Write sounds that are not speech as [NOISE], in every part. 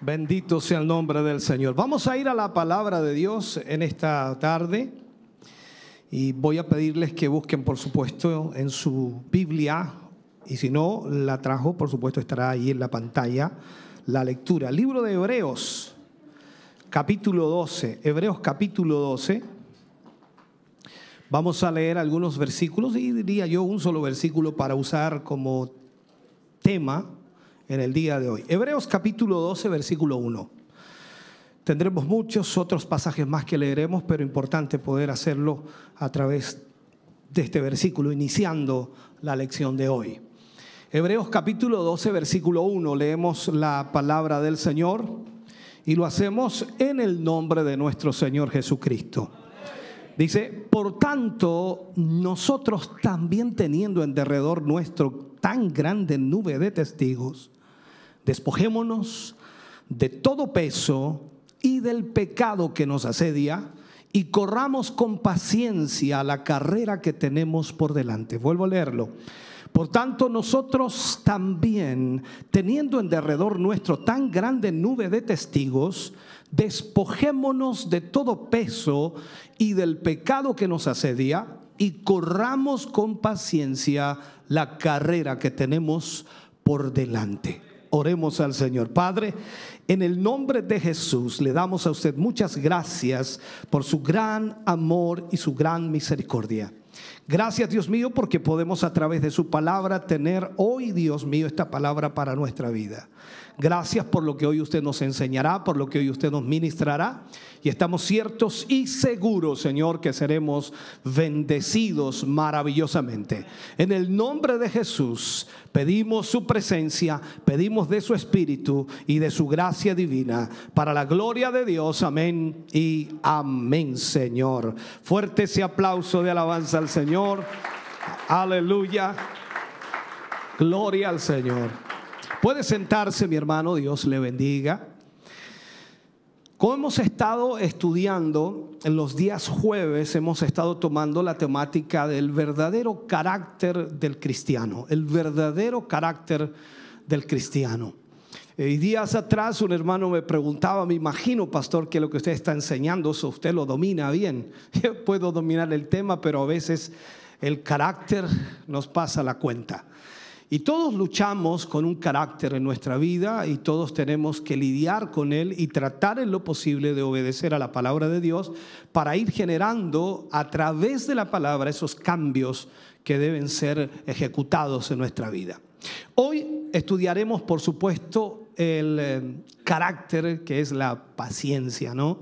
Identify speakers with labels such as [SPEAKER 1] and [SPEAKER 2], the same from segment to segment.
[SPEAKER 1] Bendito sea el nombre del Señor. Vamos a ir a la palabra de Dios en esta tarde y voy a pedirles que busquen, por supuesto, en su Biblia y si no la trajo, por supuesto, estará ahí en la pantalla la lectura. Libro de Hebreos, capítulo 12. Hebreos capítulo 12. Vamos a leer algunos versículos y diría yo un solo versículo para usar como tema en el día de hoy. Hebreos capítulo 12, versículo 1. Tendremos muchos otros pasajes más que leeremos, pero importante poder hacerlo a través de este versículo, iniciando la lección de hoy. Hebreos capítulo 12, versículo 1, leemos la palabra del Señor y lo hacemos en el nombre de nuestro Señor Jesucristo. Dice, por tanto, nosotros también teniendo en derredor nuestro tan grande nube de testigos, despojémonos de todo peso y del pecado que nos asedia y corramos con paciencia la carrera que tenemos por delante. Vuelvo a leerlo. Por tanto, nosotros también, teniendo en derredor nuestro tan grande nube de testigos, despojémonos de todo peso y del pecado que nos asedia y corramos con paciencia la carrera que tenemos por delante. Oremos al Señor. Padre, en el nombre de Jesús le damos a usted muchas gracias por su gran amor y su gran misericordia. Gracias Dios mío porque podemos a través de su palabra tener hoy, Dios mío, esta palabra para nuestra vida. Gracias por lo que hoy usted nos enseñará, por lo que hoy usted nos ministrará. Y estamos ciertos y seguros, Señor, que seremos bendecidos maravillosamente. En el nombre de Jesús pedimos su presencia, pedimos de su espíritu y de su gracia divina. Para la gloria de Dios, amén y amén, Señor. Fuerte ese aplauso de alabanza al Señor. Aleluya. Gloria al Señor. Puede sentarse, mi hermano, Dios le bendiga. Como hemos estado estudiando en los días jueves, hemos estado tomando la temática del verdadero carácter del cristiano, el verdadero carácter del cristiano. Y días atrás un hermano me preguntaba, me imagino, pastor, que lo que usted está enseñando, eso usted lo domina bien. [LAUGHS] Yo puedo dominar el tema, pero a veces el carácter nos pasa la cuenta. Y todos luchamos con un carácter en nuestra vida y todos tenemos que lidiar con él y tratar en lo posible de obedecer a la palabra de Dios para ir generando a través de la palabra esos cambios que deben ser ejecutados en nuestra vida. Hoy estudiaremos, por supuesto, el eh, carácter que es la paciencia, ¿no?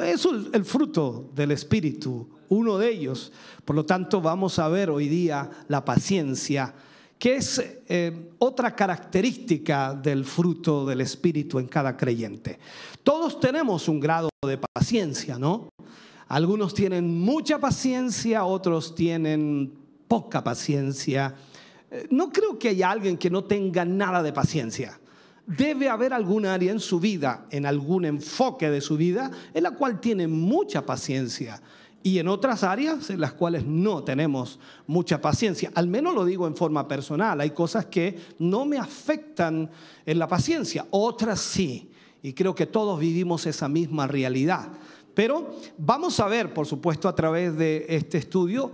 [SPEAKER 1] Es el fruto del Espíritu, uno de ellos. Por lo tanto, vamos a ver hoy día la paciencia que es eh, otra característica del fruto del Espíritu en cada creyente. Todos tenemos un grado de paciencia, ¿no? Algunos tienen mucha paciencia, otros tienen poca paciencia. Eh, no creo que haya alguien que no tenga nada de paciencia. Debe haber algún área en su vida, en algún enfoque de su vida, en la cual tiene mucha paciencia y en otras áreas en las cuales no tenemos mucha paciencia. Al menos lo digo en forma personal. Hay cosas que no me afectan en la paciencia, otras sí. Y creo que todos vivimos esa misma realidad. Pero vamos a ver, por supuesto, a través de este estudio,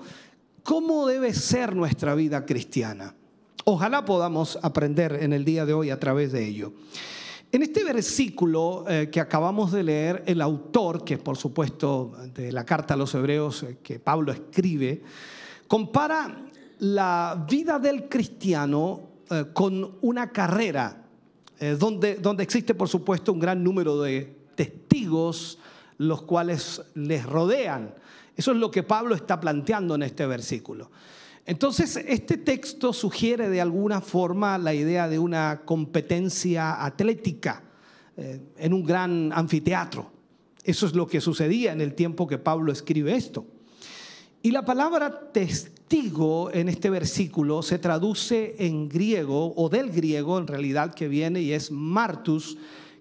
[SPEAKER 1] cómo debe ser nuestra vida cristiana. Ojalá podamos aprender en el día de hoy a través de ello. En este versículo eh, que acabamos de leer, el autor, que por supuesto de la carta a los hebreos eh, que Pablo escribe, compara la vida del cristiano eh, con una carrera, donde, donde existe por supuesto un gran número de testigos, los cuales les rodean. Eso es lo que Pablo está planteando en este versículo. Entonces, este texto sugiere de alguna forma la idea de una competencia atlética eh, en un gran anfiteatro. Eso es lo que sucedía en el tiempo que Pablo escribe esto. Y la palabra testigo en este versículo se traduce en griego o del griego en realidad que viene y es martus,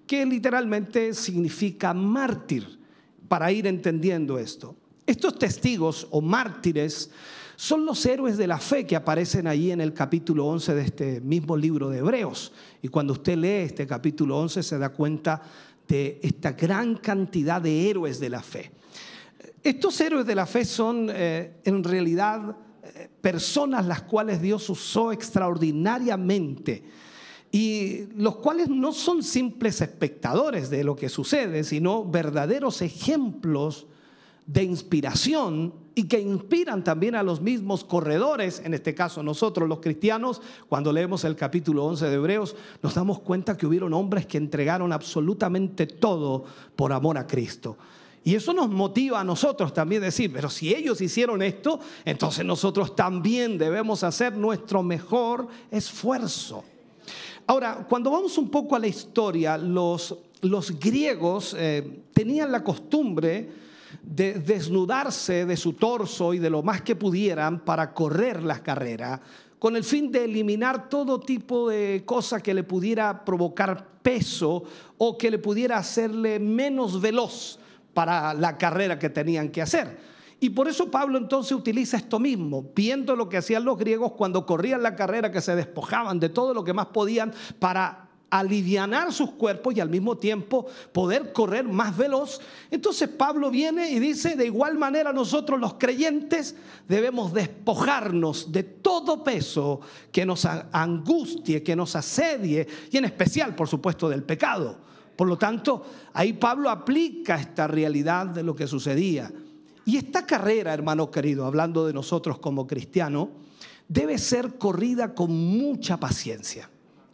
[SPEAKER 1] que literalmente significa mártir, para ir entendiendo esto. Estos testigos o mártires son los héroes de la fe que aparecen allí en el capítulo 11 de este mismo libro de Hebreos. Y cuando usted lee este capítulo 11 se da cuenta de esta gran cantidad de héroes de la fe. Estos héroes de la fe son eh, en realidad eh, personas las cuales Dios usó extraordinariamente y los cuales no son simples espectadores de lo que sucede, sino verdaderos ejemplos de inspiración y que inspiran también a los mismos corredores, en este caso nosotros los cristianos, cuando leemos el capítulo 11 de Hebreos, nos damos cuenta que hubieron hombres que entregaron absolutamente todo por amor a Cristo. Y eso nos motiva a nosotros también decir, pero si ellos hicieron esto, entonces nosotros también debemos hacer nuestro mejor esfuerzo. Ahora, cuando vamos un poco a la historia, los, los griegos eh, tenían la costumbre de desnudarse de su torso y de lo más que pudieran para correr las carreras, con el fin de eliminar todo tipo de cosa que le pudiera provocar peso o que le pudiera hacerle menos veloz para la carrera que tenían que hacer. Y por eso Pablo entonces utiliza esto mismo, viendo lo que hacían los griegos cuando corrían la carrera, que se despojaban de todo lo que más podían para alivianar sus cuerpos y al mismo tiempo poder correr más veloz. Entonces Pablo viene y dice, de igual manera nosotros los creyentes debemos despojarnos de todo peso que nos angustie, que nos asedie y en especial, por supuesto, del pecado. Por lo tanto, ahí Pablo aplica esta realidad de lo que sucedía. Y esta carrera, hermano querido, hablando de nosotros como cristianos, debe ser corrida con mucha paciencia,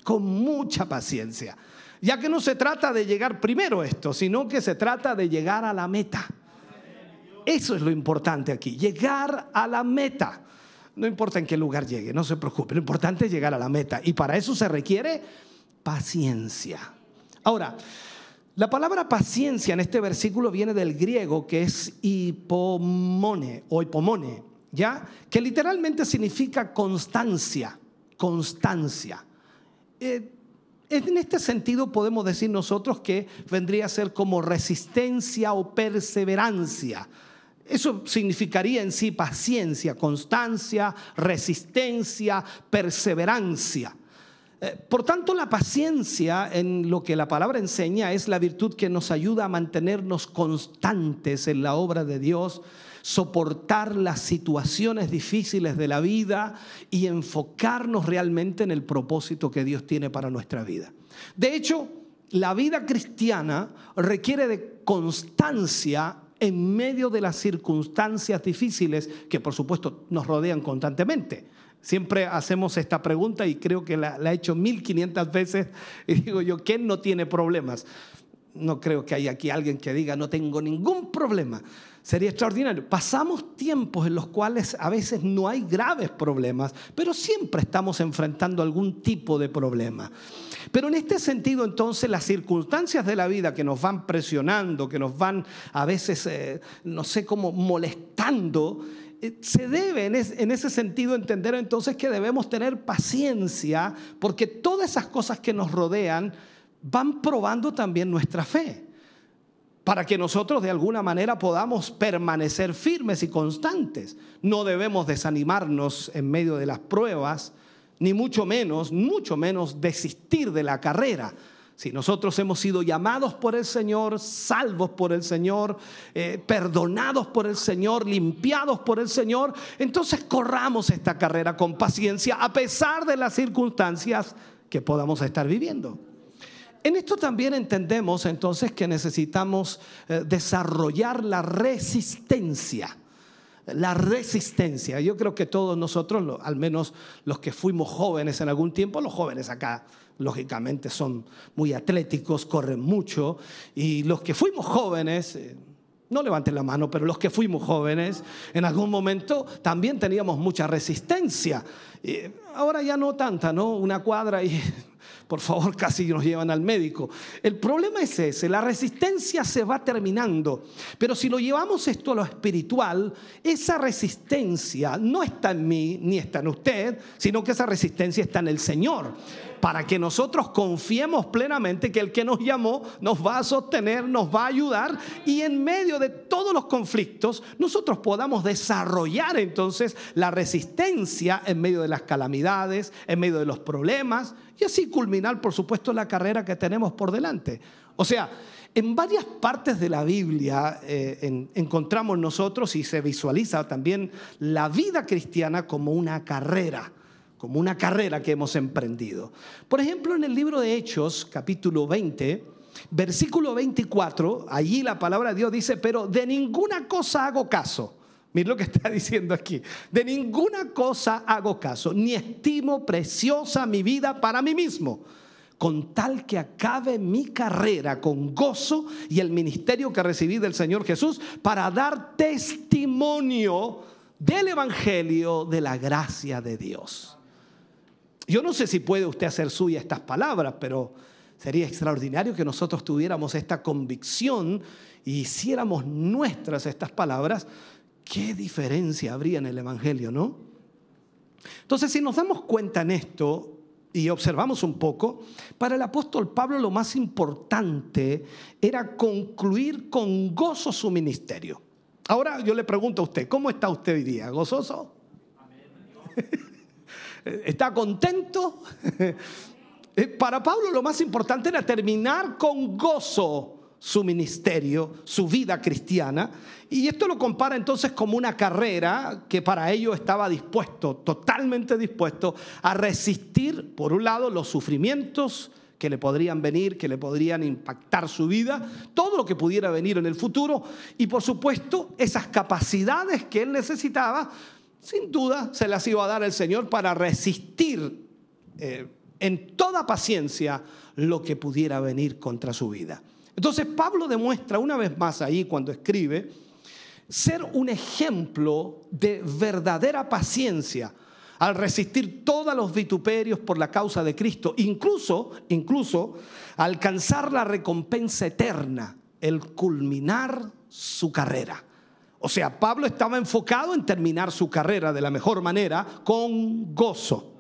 [SPEAKER 1] con mucha paciencia. Ya que no se trata de llegar primero esto, sino que se trata de llegar a la meta. Eso es lo importante aquí, llegar a la meta. No importa en qué lugar llegue, no se preocupe, lo importante es llegar a la meta. Y para eso se requiere paciencia. Ahora, la palabra paciencia en este versículo viene del griego que es hipomone o hipomone, ¿ya? Que literalmente significa constancia, constancia. Eh, en este sentido podemos decir nosotros que vendría a ser como resistencia o perseverancia. Eso significaría en sí paciencia, constancia, resistencia, perseverancia. Eh, por tanto, la paciencia en lo que la palabra enseña es la virtud que nos ayuda a mantenernos constantes en la obra de Dios, soportar las situaciones difíciles de la vida y enfocarnos realmente en el propósito que Dios tiene para nuestra vida. De hecho, la vida cristiana requiere de constancia en medio de las circunstancias difíciles que por supuesto nos rodean constantemente. Siempre hacemos esta pregunta y creo que la, he hecho 1500 veces y digo yo, ¿quién no tiene problemas? No creo que haya aquí alguien que diga, no tengo ningún problema. Sería extraordinario. Pasamos tiempos en los cuales a veces no hay graves problemas, pero siempre estamos enfrentando algún tipo de problema. Pero en este sentido, entonces, las circunstancias de la vida que nos van presionando, que nos van a veces, eh, no sé cómo, molestando, eh, se debe en, ese sentido entender entonces que debemos tener paciencia porque todas esas cosas que nos rodean van probando también nuestra fe para que nosotros de alguna manera podamos permanecer firmes y constantes. No debemos desanimarnos en medio de las pruebas, ni mucho menos, mucho menos desistir de la carrera si nosotros hemos sido llamados por el Señor, salvos por el Señor, eh, perdonados por el Señor, limpiados por el Señor, entonces corramos esta carrera con paciencia a pesar de las circunstancias que podamos estar viviendo. En esto también entendemos entonces que necesitamos eh, desarrollar la resistencia. La resistencia. Yo creo que todos nosotros, al menos los que fuimos jóvenes en algún tiempo, los jóvenes acá lógicamente son muy atléticos, corren mucho, y los que fuimos jóvenes, eh, no levanten la mano, pero los que fuimos jóvenes, en algún momento también teníamos mucha resistencia. ahora ya no tanta, ¿no? Una cuadra y Por favor, [LAUGHS] casi nos llevan al médico. El problema es ese, la resistencia se va terminando. Pero si lo llevamos esto a lo espiritual, esa resistencia no está en mí ni está en usted, sino que esa resistencia está en el Señor. Para que nosotros confiemos plenamente que el que nos llamó nos va a sostener, nos va a ayudar y en medio de todos los conflictos nosotros podamos desarrollar entonces la resistencia en medio de las calamidades, en medio de los problemas y así culminar, por supuesto, la carrera que tenemos por delante. O sea, en varias partes de la Biblia eh, encontramos nosotros y se visualiza también la vida cristiana como una carrera, como una carrera que hemos emprendido. Por ejemplo, en el libro de Hechos, capítulo 20, versículo 24, allí la palabra de Dios dice, pero de ninguna cosa hago caso Mira lo que está [LAUGHS] diciendo aquí. De ninguna cosa hago caso, ni estimo preciosa mi vida para mí mismo, con tal que acabe mi carrera con gozo y el ministerio que recibí del Señor Jesús para dar testimonio del Evangelio de la gracia de Dios. Yo no sé si puede usted hacer suya estas palabras, pero sería extraordinario que nosotros tuviéramos esta convicción y hiciéramos nuestras estas palabras ¿Qué diferencia habría en el Evangelio, no? Entonces, si nos damos cuenta en esto y observamos un poco, para el apóstol Pablo lo más importante era concluir con gozo su ministerio. Ahora yo le pregunto a usted, ¿cómo está usted hoy día? ¿Gozoso? [LAUGHS] ¿Está contento? [LAUGHS] Para Pablo lo más importante era terminar con gozo su ministerio, su vida cristiana. Y esto lo compara entonces como una carrera que para ello estaba dispuesto, totalmente dispuesto a resistir, por un lado, los sufrimientos que le podrían venir, que le podrían impactar su vida, todo lo que pudiera venir en el futuro y por supuesto esas capacidades que él necesitaba, sin duda se las iba a dar el Señor para resistir eh, en toda paciencia lo que pudiera venir contra su vida. Entonces Pablo demuestra una vez más ahí cuando escribe ser un ejemplo de verdadera paciencia al resistir todos los vituperios por la causa de Cristo, incluso, incluso alcanzar la recompensa eterna, el culminar su carrera. O sea, Pablo estaba enfocado en terminar su carrera de la mejor manera con gozo,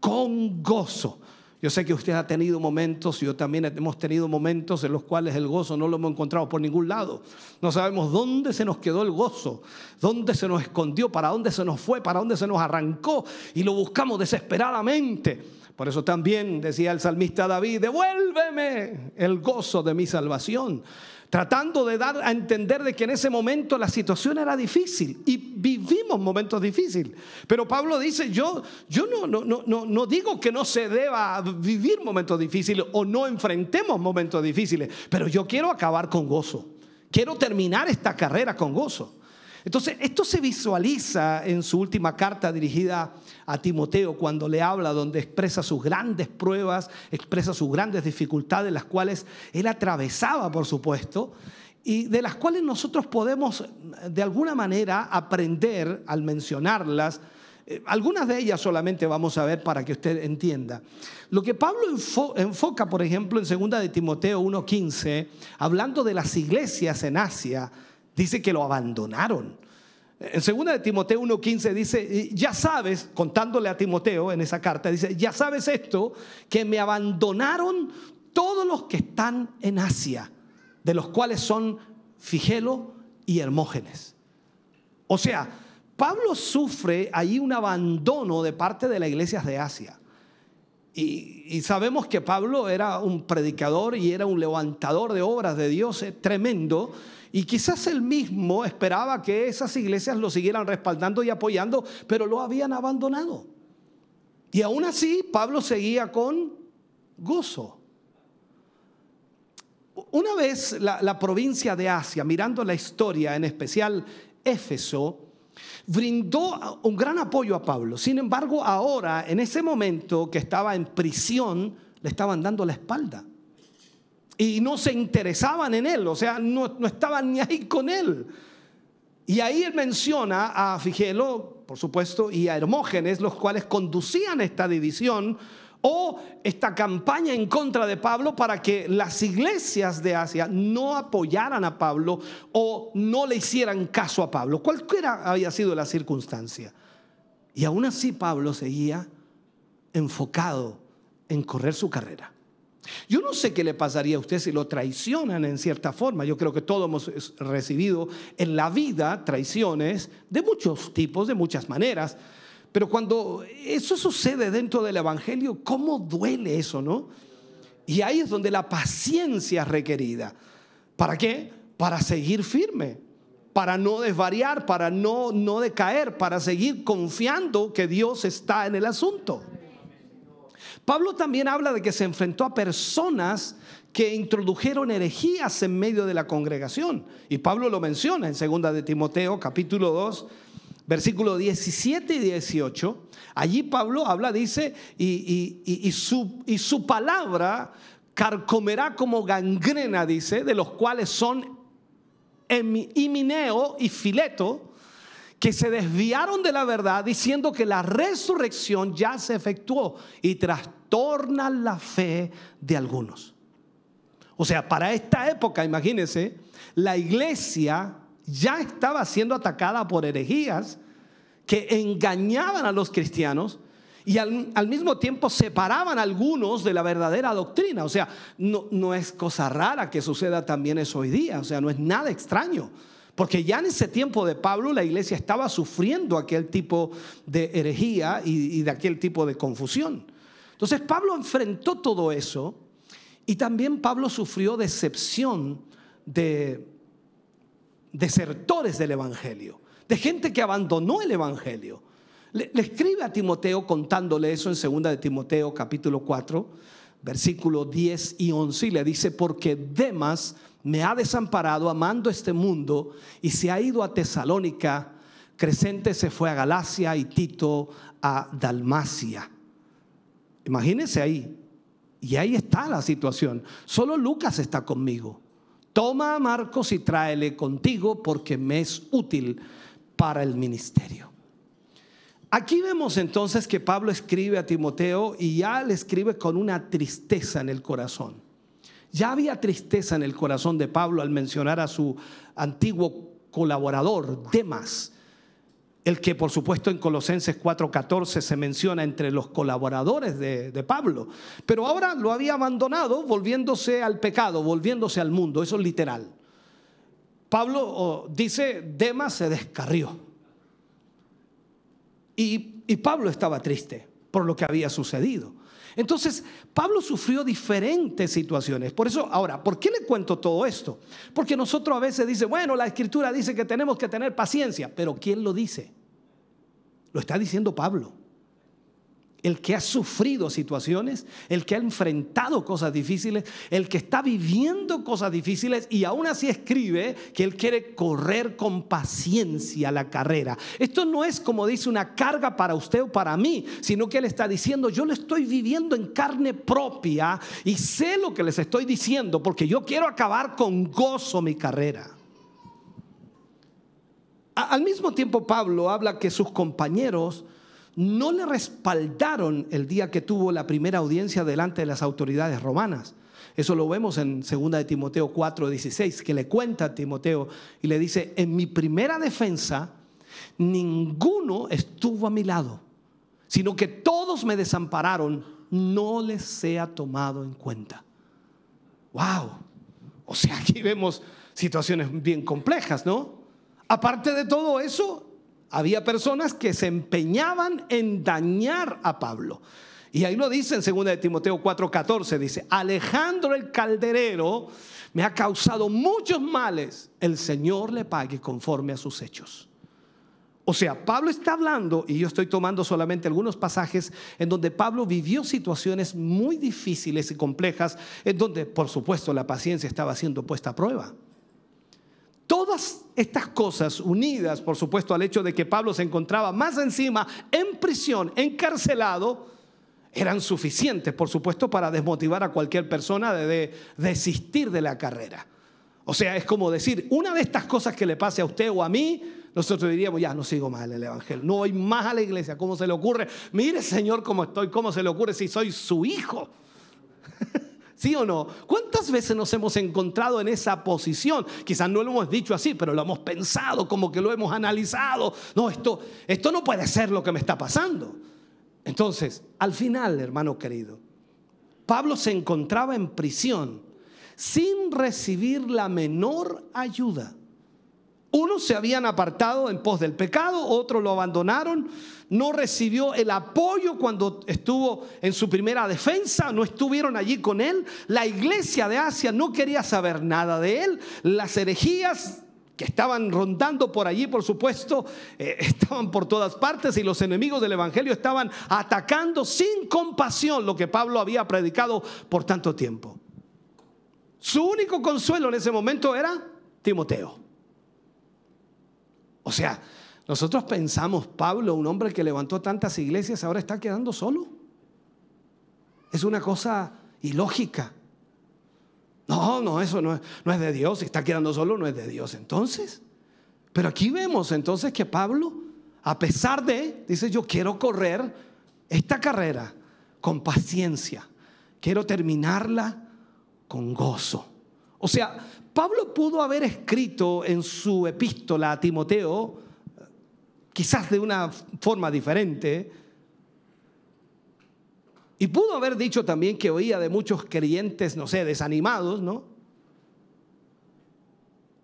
[SPEAKER 1] con gozo. Yo sé que usted ha tenido momentos, yo también hemos tenido momentos en los cuales el gozo no lo hemos encontrado por ningún lado. No sabemos dónde se nos quedó el gozo, dónde se nos escondió, para dónde se nos fue, para dónde se nos arrancó y lo buscamos desesperadamente. Por eso también decía el salmista David, devuélveme el gozo de mi salvación tratando de dar a entender de que en ese momento la situación era difícil y vivimos momentos difíciles. Pero Pablo dice, yo, yo no, no, no, no digo que no se deba vivir momentos difíciles o no enfrentemos momentos difíciles, pero yo quiero acabar con gozo. Quiero terminar esta carrera con gozo. Entonces, esto se visualiza en su última carta dirigida a Timoteo cuando le habla, donde expresa sus grandes pruebas, expresa sus grandes dificultades, las cuales él atravesaba, por supuesto, y de las cuales nosotros podemos de alguna manera aprender al mencionarlas. Eh, algunas de ellas solamente vamos a ver para que usted entienda. Lo que Pablo enfoca, por ejemplo, en 2 de Timoteo 1.15, hablando de las iglesias en Asia, dice que lo abandonaron. En 2 de Timoteo 1.15 dice, ya sabes, contándole a Timoteo en esa carta, dice, ya sabes esto, que me abandonaron todos los que están en Asia, de los cuales son Figelo y Hermógenes. O sea, Pablo sufre ahí un abandono de parte de las iglesias de Asia. Y, y, sabemos que Pablo era un predicador y era un levantador de obras de Dios eh, tremendo. Y quizás él mismo esperaba que esas iglesias lo siguieran respaldando y apoyando, pero lo habían abandonado. Y aún así, Pablo seguía con gozo. Una vez la, la provincia de Asia, mirando la historia, en especial Éfeso, brindó un gran apoyo a Pablo. Sin embargo, ahora, en ese momento que estaba en prisión, le estaban dando la espalda y no se interesaban en él, o sea, no, estaban ni ahí con él. Y ahí él menciona a Figelo, por supuesto, y a Hermógenes, los cuales conducían esta división o esta campaña en contra de Pablo para que las iglesias de Asia no apoyaran a Pablo o no le hicieran caso a Pablo, cualquiera había sido la circunstancia. Y aún así Pablo seguía enfocado en correr su carrera. Yo no sé qué le pasaría a usted si lo traicionan en cierta forma. Yo creo que todos hemos recibido en la vida traiciones de muchos tipos, de muchas maneras. Pero cuando eso sucede dentro del Evangelio, ¿cómo duele eso, no? Y ahí es donde la paciencia es requerida. ¿Para qué? Para seguir firme, para no desvariar, para no, no decaer, para seguir confiando que Dios está en el asunto. Pablo también habla de que se enfrentó a personas que introdujeron herejías en medio de la congregación. Y Pablo lo menciona en 2 de Timoteo, capítulo 2, versículo 17 y 18, allí Pablo habla, dice, y, su, y su palabra carcomerá como gangrena, dice, de los cuales son Himineo y Fileto, que se desviaron de la verdad diciendo que la resurrección ya se efectuó y trastorna la fe de algunos. O sea, para esta época, imagínense, la iglesia ya estaba siendo atacada por herejías que engañaban a los cristianos y al, mismo tiempo separaban a algunos de la verdadera doctrina. O sea, no, no es cosa rara que suceda también eso hoy día, o sea, no es nada extraño. Porque ya en ese tiempo de Pablo la iglesia estaba sufriendo aquel tipo de herejía y, de aquel tipo de confusión. Entonces Pablo enfrentó todo eso y también Pablo sufrió decepción de desertores del Evangelio, de gente que abandonó el Evangelio. Le, escribe a Timoteo contándole eso en 2 de Timoteo capítulo 4, versículo 10 y 11 y le dice, porque Demas me ha desamparado amando este mundo y se ha ido a Tesalónica, Crescente se fue a Galacia y Tito a Dalmacia. Imagínense ahí. Y ahí está la situación. Solo Lucas está conmigo. Toma a Marcos y tráele contigo porque me es útil para el ministerio. Aquí vemos entonces que Pablo escribe a Timoteo y ya le escribe con una tristeza en el corazón. Ya había tristeza en el corazón de Pablo al mencionar a su antiguo colaborador, Demas, el que por supuesto en Colosenses 4:14 se menciona entre los colaboradores de, Pablo, pero ahora lo había abandonado volviéndose al pecado, volviéndose al mundo, eso es literal. Pablo dice, Demas se descarrió. Y, y Pablo estaba triste por lo que había sucedido. Entonces, Pablo sufrió diferentes situaciones. Por eso, ahora, ¿por qué le cuento todo esto? Porque nosotros a veces dice, bueno, la escritura dice que tenemos que tener paciencia, pero ¿quién lo dice? Lo está diciendo Pablo el que ha sufrido situaciones, el que ha enfrentado cosas difíciles, el que está viviendo cosas difíciles y aún así escribe que él quiere correr con paciencia la carrera. Esto no es como dice una carga para usted o para mí, sino que él está diciendo, yo lo estoy viviendo en carne propia y sé lo que les estoy diciendo porque yo quiero acabar con gozo mi carrera. Al mismo tiempo Pablo habla que sus compañeros no le respaldaron el día que tuvo la primera audiencia delante de las autoridades romanas. Eso lo vemos en 2 de Timoteo 4, 16, que le cuenta a Timoteo y le dice, en mi primera defensa, ninguno estuvo a mi lado, sino que todos me desampararon, no les sea tomado en cuenta. Wow. O sea, aquí vemos situaciones bien complejas, ¿no? Aparte de todo eso, había personas que se empeñaban en dañar a Pablo. Y ahí lo dice en 2 de Timoteo 4:14, dice, Alejandro el calderero me ha causado muchos males, el Señor le pague conforme a sus hechos. O sea, Pablo está hablando, y yo estoy tomando solamente algunos pasajes en donde Pablo vivió situaciones muy difíciles y complejas, en donde, por supuesto, la paciencia estaba siendo puesta a prueba. Todas estas cosas unidas, por supuesto, al hecho de que Pablo se encontraba más encima en prisión, encarcelado, eran suficientes, por supuesto, para desmotivar a cualquier persona de, desistir de la carrera. O sea, es como decir, una de estas cosas que le pase a usted o a mí, nosotros diríamos, ya no sigo más en el Evangelio, no voy más a la iglesia, ¿cómo se le ocurre? Mire Señor cómo estoy, ¿cómo se le ocurre si soy su hijo? [LAUGHS] ¿Sí o no? ¿Cuántas veces nos hemos encontrado en esa posición? Quizás no lo hemos dicho así, pero lo hemos pensado, como que lo hemos analizado. No, esto, esto no puede ser lo que me está pasando. Entonces, al final, hermano querido, Pablo se encontraba en prisión sin recibir la menor ayuda. Unos se habían apartado en pos del pecado, otros lo abandonaron, no recibió el apoyo cuando estuvo en su primera defensa, no estuvieron allí con él. La iglesia de Asia no quería saber nada de él. Las herejías que estaban rondando por allí, por supuesto, eh, [LAUGHS] estaban por todas partes y los enemigos del Evangelio estaban atacando sin compasión lo que Pablo había predicado por tanto tiempo. Su único consuelo en ese momento era Timoteo. O sea, nosotros pensamos, Pablo, un hombre que levantó tantas iglesias, ahora está quedando solo. Es una cosa ilógica. No, no, eso no es, no es de Dios. Si está quedando solo, no es de Dios. Entonces, pero aquí vemos entonces que Pablo, a pesar de, dice, yo quiero correr esta carrera con paciencia. Quiero terminarla con gozo. O sea, Pablo pudo haber escrito en su epístola a Timoteo, quizás de una forma diferente, y pudo haber dicho también que oía de muchos creyentes, no sé, desanimados, ¿no?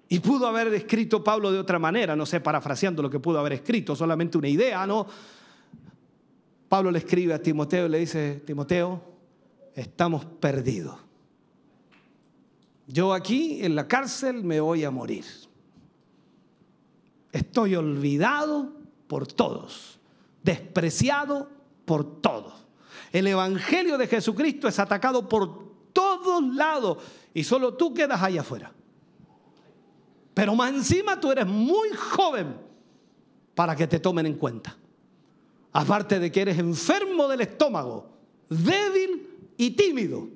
[SPEAKER 1] Y pudo haber escrito Pablo de otra manera, no sé, parafraseando lo que pudo haber escrito, solamente una idea, ¿no? Pablo le escribe a Timoteo y le dice, Timoteo, estamos perdidos. Yo aquí en la cárcel me voy a morir. Estoy olvidado por todos, despreciado por todos. El Evangelio de Jesucristo es atacado por todos lados y solo tú quedas allá afuera. Pero más encima tú eres muy joven para que te tomen en cuenta. Aparte de que eres enfermo del estómago, débil y tímido,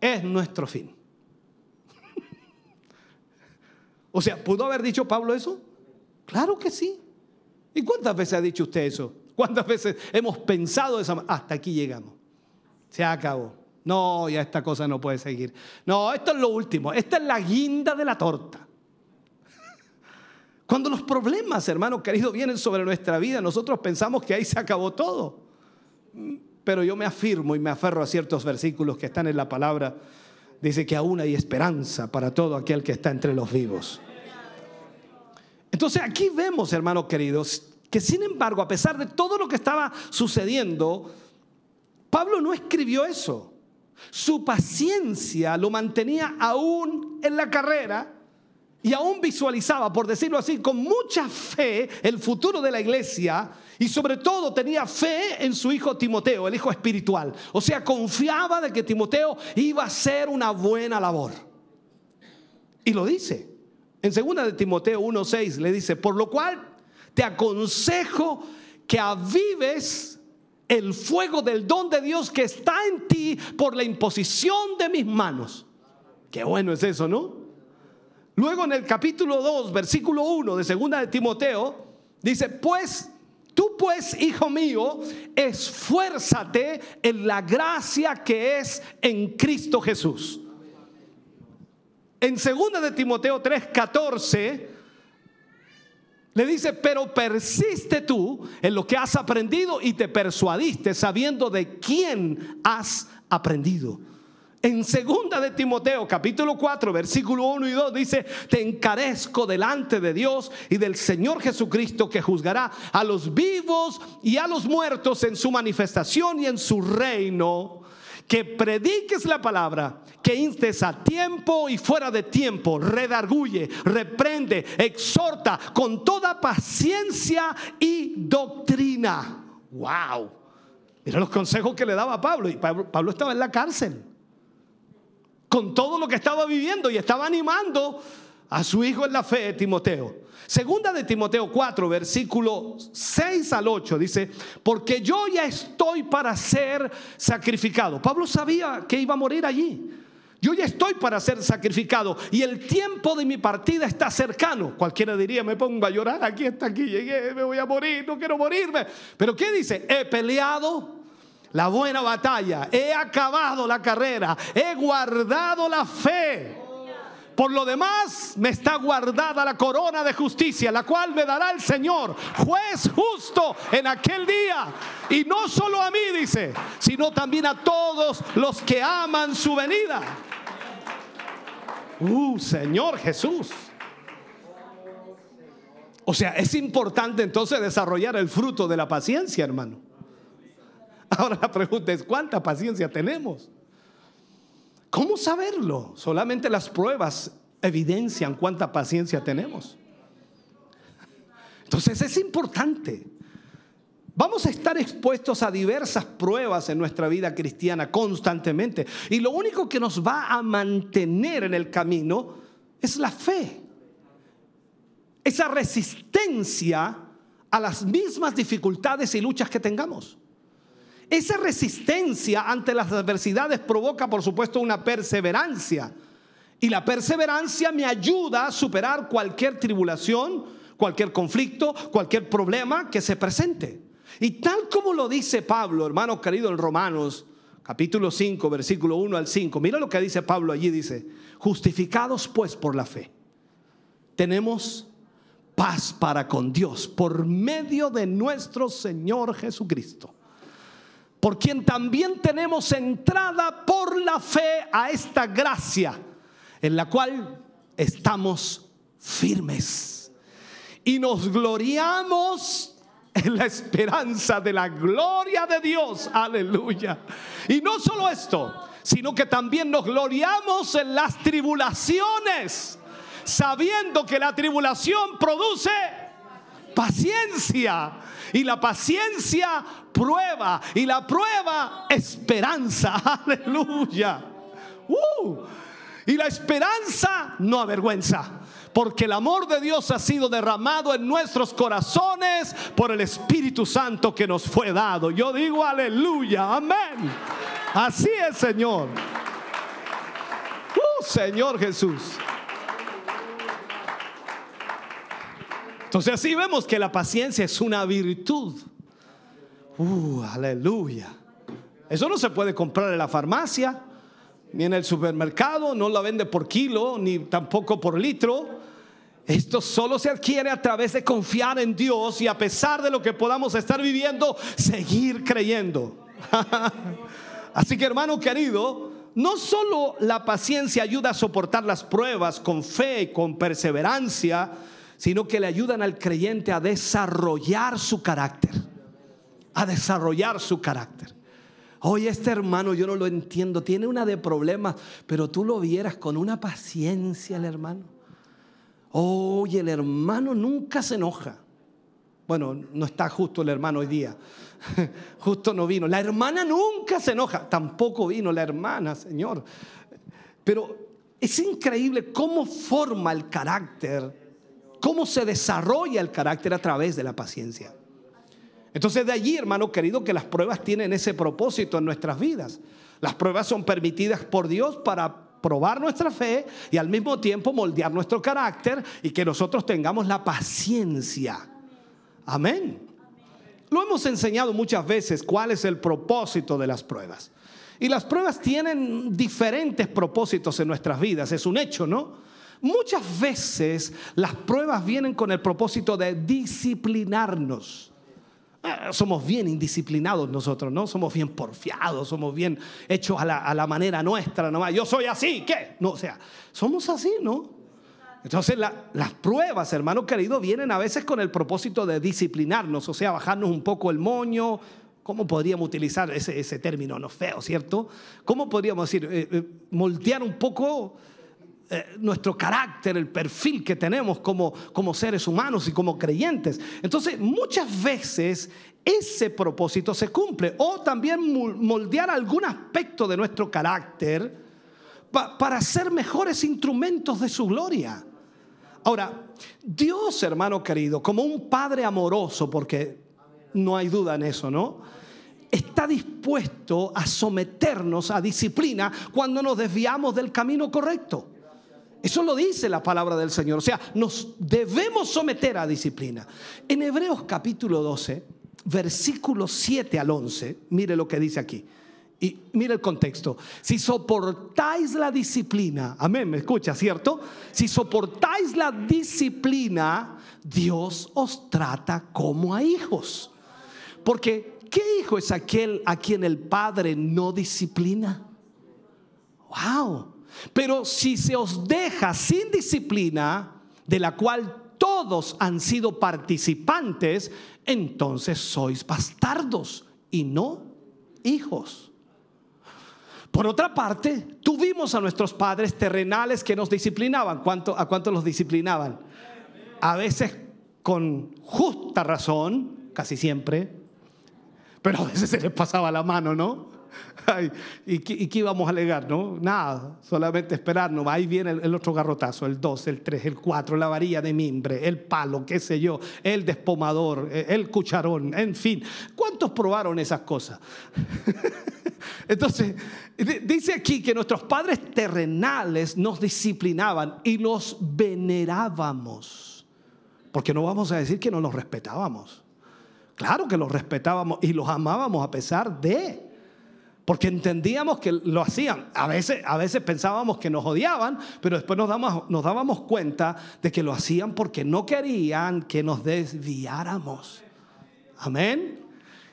[SPEAKER 1] es nuestro fin. O sea, ¿pudo haber dicho Pablo eso? Claro que sí. ¿Y cuántas veces ha dicho usted eso? ¿Cuántas veces hemos pensado esa Hasta aquí llegamos. Se acabó. No, ya esta cosa no puede seguir. No, esto es lo último. Esta es la guinda de la torta. [LAUGHS] Cuando los problemas, hermano querido, vienen sobre nuestra vida, nosotros pensamos que ahí se acabó todo. Pero yo me afirmo y me aferro a ciertos versículos que están en la palabra dice que aún hay esperanza para todo aquel que está entre los vivos. Entonces aquí vemos, hermanos queridos, que sin embargo, a pesar de todo lo que estaba sucediendo, Pablo no escribió eso. Su paciencia lo mantenía aún en la carrera y aún visualizaba, por decirlo así, con mucha fe el futuro de la iglesia y sobre todo tenía fe en su hijo Timoteo, el hijo espiritual. O sea, confiaba de que Timoteo iba a hacer una buena labor. Y lo dice. En segunda de Timoteo 1:6 le dice, "Por lo cual te aconsejo que avives el fuego del don de Dios que está en ti por la imposición de mis manos." Qué bueno es eso, ¿no? Luego en el capítulo 2, versículo 1 de segunda de Timoteo, dice, pues tú pues, hijo mío, esfuérzate en la gracia que es en Cristo Jesús. En segunda de Timoteo 3, 14, le dice, pero persiste tú en lo que has aprendido y te persuadiste sabiendo de quién has aprendido en segunda de Timoteo capítulo 4 versículo 1 y 2 dice, te encarezco delante de Dios y del Señor Jesucristo que juzgará a los vivos y a los muertos en su manifestación y en su reino. Que prediques la palabra, que instes a tiempo y fuera de tiempo, redarguye, reprende, exhorta con toda paciencia y doctrina. ¡Wow! Mira los consejos que le daba Pablo. Y Pablo, Pablo estaba en la cárcel con todo lo que estaba viviendo y estaba animando a su hijo en la fe, Timoteo. Segunda de Timoteo 4, versículo 6 al 8, dice, porque yo ya estoy para ser sacrificado. Pablo sabía que iba a morir allí. Yo ya estoy para ser sacrificado y el tiempo de mi partida está cercano. Cualquiera diría, me pongo a llorar, aquí está, aquí llegué, me voy a morir, no quiero morirme. Pero ¿qué dice? He peleado la buena batalla, he acabado la carrera, he guardado la fe. Por lo demás, me está guardada la corona de justicia, la cual me dará el Señor, juez justo en aquel día. Y no solo a mí, dice, sino también a todos los que aman su venida. Uh, Señor Jesús. O sea, es importante entonces desarrollar el fruto de la paciencia, hermano. [LAUGHS] Ahora la pregunta es, ¿cuánta paciencia tenemos? ¿Cómo saberlo? Solamente las pruebas evidencian cuánta paciencia tenemos. Entonces es importante. Vamos a estar expuestos a diversas pruebas en nuestra vida cristiana constantemente. Y lo único que nos va a mantener en el camino es la fe. Esa resistencia a las mismas dificultades y luchas que tengamos. Esa resistencia ante las adversidades provoca, por supuesto, una perseverancia. Y la perseverancia me ayuda a superar cualquier tribulación, cualquier conflicto, cualquier problema que se presente. Y tal como lo dice Pablo, hermano querido en Romanos, capítulo 5, versículo 1 al 5, mira lo que dice Pablo allí, dice, justificados pues por la fe, tenemos paz para con Dios por medio de nuestro Señor Jesucristo por quien también tenemos entrada por la fe a esta gracia, en la cual estamos firmes. Y nos gloriamos en la esperanza de la gloria de Dios. Aleluya. Y no solo esto, sino que también nos gloriamos en las tribulaciones, sabiendo que la tribulación produce paciencia. Y la paciencia prueba. Y la prueba esperanza. [LAUGHS] Aleluya. Uh. Y la esperanza no avergüenza. Porque el amor de Dios ha sido derramado en nuestros corazones por el Espíritu Santo que nos fue dado. Yo digo aleluya, amén. Así es, Señor. Uh, Señor Jesús. Entonces así vemos que la paciencia es una virtud. Uh, aleluya. Eso no se puede comprar en la farmacia, ni en el supermercado, no la vende por kilo, ni tampoco por litro. Esto solo se adquiere a través de confiar en Dios y a pesar de lo que podamos estar viviendo, seguir creyendo. [LAUGHS] Así que hermano querido, no solo la paciencia ayuda a soportar las pruebas con fe y con perseverancia, sino que le ayudan al creyente a desarrollar su carácter, a desarrollar su carácter. Oye, este hermano yo no lo entiendo, tiene una de problemas, pero tú lo vieras con una paciencia el hermano. Oye, el hermano nunca se enoja. Bueno, no está justo el hermano hoy día. [LAUGHS] Justo no vino. La hermana nunca se enoja. Tampoco vino la hermana, Señor. Pero es increíble cómo forma el carácter cómo se desarrolla el carácter a través de la paciencia. Entonces de allí, hermano querido, que las pruebas tienen ese propósito en nuestras vidas. Las pruebas son permitidas por Dios para probar nuestra fe y al mismo tiempo moldear nuestro carácter y que nosotros tengamos la paciencia. Amén. Lo hemos enseñado muchas veces cuál es el propósito de las pruebas. Y las pruebas tienen diferentes propósitos en nuestras vidas, es un hecho, ¿no? Muchas veces las pruebas vienen con el propósito de disciplinarnos. Ah, somos bien indisciplinados nosotros, ¿no? Somos bien porfiados, somos bien hechos a la, manera nuestra, ¿no? Yo soy así, ¿qué? No, o sea, somos así, ¿no? Entonces las pruebas, hermano querido, vienen a veces con el propósito de disciplinarnos, o sea, bajarnos un poco el moño. ¿Cómo podríamos utilizar ese, término no feo, cierto? ¿Cómo podríamos decir, eh, eh, un poco eh, nuestro carácter, el perfil que tenemos como, como seres humanos y como creyentes. Entonces, muchas veces ese propósito se cumple o también moldear algún aspecto de nuestro carácter para ser mejores instrumentos de su gloria. Ahora, Dios, hermano querido, como un padre amoroso, porque no hay duda en eso, ¿no? está dispuesto a someternos a disciplina cuando nos desviamos del camino correcto. Eso lo dice la palabra del Señor. O sea, nos debemos someter a disciplina. En Hebreos capítulo 12, versículos 7 al 11, mire lo que dice aquí. Y mire el contexto. Si soportáis la disciplina, amén, me escucha, ¿cierto? Si soportáis la disciplina, Dios os trata como a hijos. Porque, ¿qué hijo es aquel a quien el Padre no disciplina? Wow. Pero si se os deja sin disciplina, de la cual todos han sido participantes, entonces sois bastardos y no hijos. Por otra parte, tuvimos a nuestros padres terrenales que nos disciplinaban. ¿Cuánto, ¿A cuánto los disciplinaban? A veces con justa razón, casi siempre, pero a veces se les pasaba la mano, ¿no? [LAUGHS] ¿y, qué, íbamos a alegar? No? Nada, solamente esperarnos. Ahí viene el, otro garrotazo, el 2, el 3, el 4, la varilla de mimbre, el palo, qué sé yo, el despomador, eh, el cucharón, en fin. ¿Cuántos probaron esas cosas? [LAUGHS] Entonces, dice aquí que nuestros padres terrenales nos disciplinaban y los venerábamos. Porque no vamos a decir que no los respetábamos. Claro que los respetábamos y los amábamos a pesar de porque entendíamos que lo hacían. A veces, a veces pensábamos que nos odiaban, pero después nos, dábamos cuenta de que lo hacían porque no querían que nos desviáramos. Amén.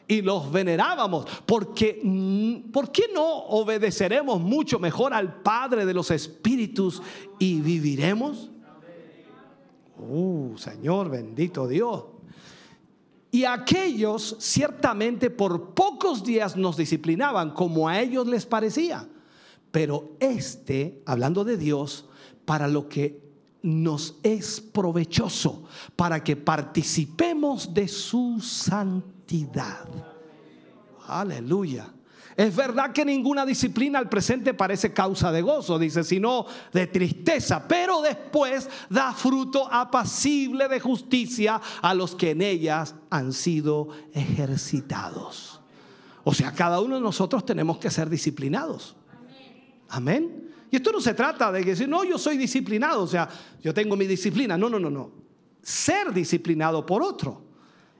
[SPEAKER 1] Y los venerábamos. Porque, mm, ¿Por qué no obedeceremos mucho mejor al Padre de los Espíritus y viviremos? Uh, Señor, bendito Dios. Y aquellos ciertamente por pocos días nos disciplinaban como a ellos les parecía. Pero este, hablando de Dios, para lo que nos es provechoso, para que participemos de su santidad. Aleluya. Es verdad que ninguna disciplina al presente parece causa de gozo, dice, sino de tristeza, pero después da fruto apacible de justicia a los que en ellas han sido ejercitados. O sea, cada uno de nosotros tenemos que ser disciplinados. Amén. Y esto no se trata de decir, no, yo soy disciplinado, o sea, yo tengo mi disciplina. No, no, no, no. Ser disciplinado por otro.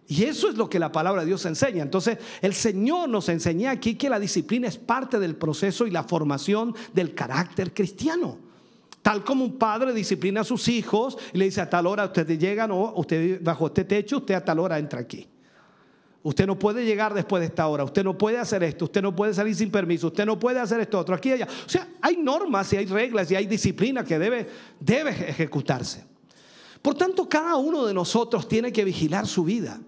[SPEAKER 1] Y eso es lo que la palabra de Dios enseña. Entonces, el Señor nos enseña aquí que la disciplina es parte del proceso y la formación del carácter cristiano. Tal como un padre disciplina a sus hijos y le dice a tal hora ustedes llegan o usted bajo este techo, usted a tal hora entra aquí. Usted no puede llegar después de esta hora, usted no puede hacer esto, usted no puede salir sin permiso, usted no puede hacer esto otro, aquí y allá. O sea, hay normas y hay reglas y hay disciplina que debe, debe ejecutarse. Por tanto, cada uno de nosotros tiene que vigilar su vida.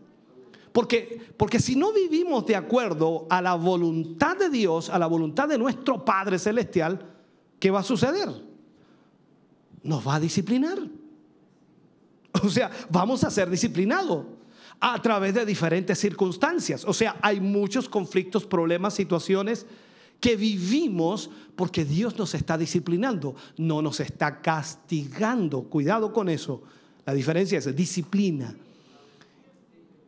[SPEAKER 1] Porque, porque si no vivimos de acuerdo a la voluntad de Dios, a la voluntad de nuestro Padre Celestial, ¿qué va a suceder? Nos va a disciplinar. O sea, vamos a ser disciplinados a través de diferentes circunstancias. O sea, hay muchos conflictos, problemas, situaciones que vivimos porque Dios nos está disciplinando, no nos está castigando. Cuidado con eso. La diferencia es disciplina.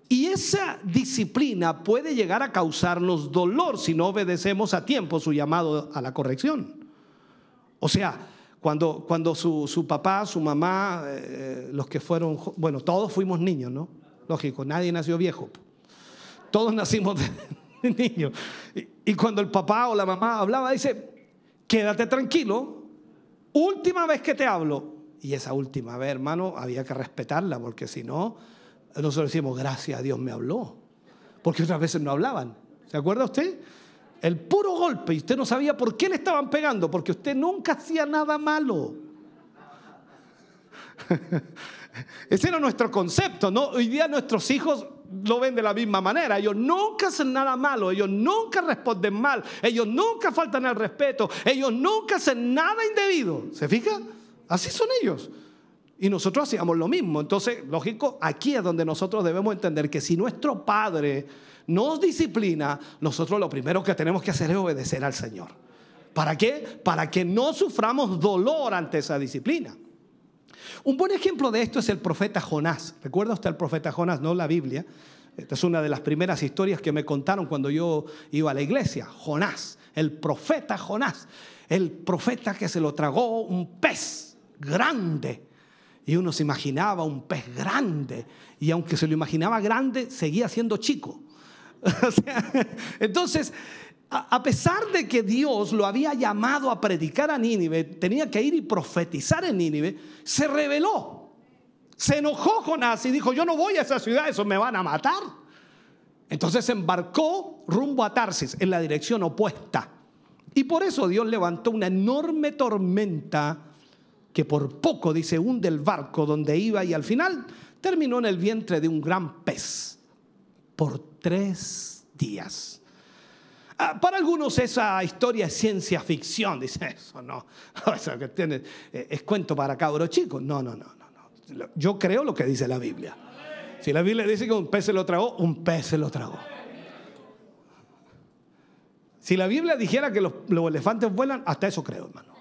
[SPEAKER 1] Y esa disciplina puede llegar a causarnos dolor si no obedecemos a tiempo su llamado a la corrección. O sea, cuando, cuando su, papá, su mamá, eh, los que fueron, bueno, todos fuimos niños, ¿no? Lógico, nadie nació viejo. Todos nacimos de [LAUGHS] niños. Y, y cuando el papá o la mamá hablaba, dice, quédate tranquilo, última vez que te hablo. Y esa última vez, hermano, había que respetarla, porque si no, nosotros decimos, gracias a Dios me habló. Porque otras veces no hablaban. ¿Se acuerda usted? El puro golpe y usted no sabía por qué le estaban pegando, porque usted nunca hacía nada malo. [LAUGHS] Ese era nuestro concepto, ¿no? Hoy día nuestros hijos lo ven de la misma manera. Ellos nunca hacen nada malo, ellos nunca responden mal, ellos nunca faltan al respeto, ellos nunca hacen nada indebido. ¿Se fija? Así son ellos. Y nosotros hacíamos lo mismo. Entonces, lógico, aquí es donde nosotros debemos entender que si nuestro Padre nos disciplina, nosotros lo primero que tenemos que hacer es obedecer al Señor. ¿Para qué? Para que no suframos dolor ante esa disciplina. Un buen ejemplo de esto es el profeta Jonás. ¿Recuerda usted al profeta Jonás? No la Biblia. Esta es una de las primeras historias que me contaron cuando yo iba a la iglesia. Jonás, el profeta Jonás, el profeta que se lo tragó un pez grande. Y uno se imaginaba un pez grande. Y aunque se lo imaginaba grande, seguía siendo chico. [LAUGHS] entonces, a pesar de que Dios lo había llamado a predicar a Nínive, tenía que ir y profetizar en Nínive, se rebeló. Se enojó Jonás y dijo, yo no voy a esa ciudad, eso me van a matar. Entonces embarcó rumbo a Tarsis, en la dirección opuesta. Y por eso Dios levantó una enorme tormenta que por poco, dice, hunde el barco donde iba y al final terminó en el vientre de un gran pez por tres días. Ah, para algunos esa historia es ciencia ficción, dice [LAUGHS] eso, no, [LAUGHS] eso que tiene, eh, es cuento para cabros chicos. No, no, no, no, no. Yo creo lo que dice la Biblia. Si la Biblia dice que un pez se lo tragó, un pez se lo tragó. Si la Biblia dijera que los, elefantes vuelan, hasta eso creo, hermano.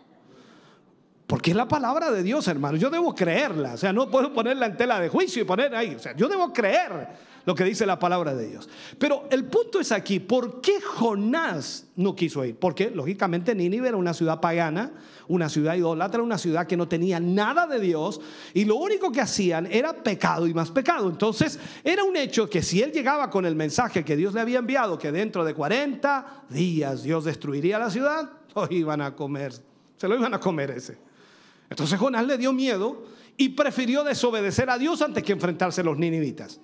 [SPEAKER 1] Porque es la palabra de Dios, hermano. Yo debo creerla. O sea, no puedo ponerla en tela de juicio y poner ahí. O sea, yo debo creer lo que dice la palabra de Dios. Pero el punto es aquí, ¿por qué Jonás no quiso ir? Porque lógicamente Nínive era una ciudad pagana, una ciudad idólatra, una ciudad que no tenía nada de Dios y lo único que hacían era pecado y más pecado. Entonces era un hecho que si él llegaba con el mensaje que Dios le había enviado, que dentro de 40 días Dios destruiría la ciudad, lo iban a comer, se lo iban a comer ese. Entonces Jonás le dio miedo y prefirió desobedecer a Dios antes que enfrentarse a los ninivitas.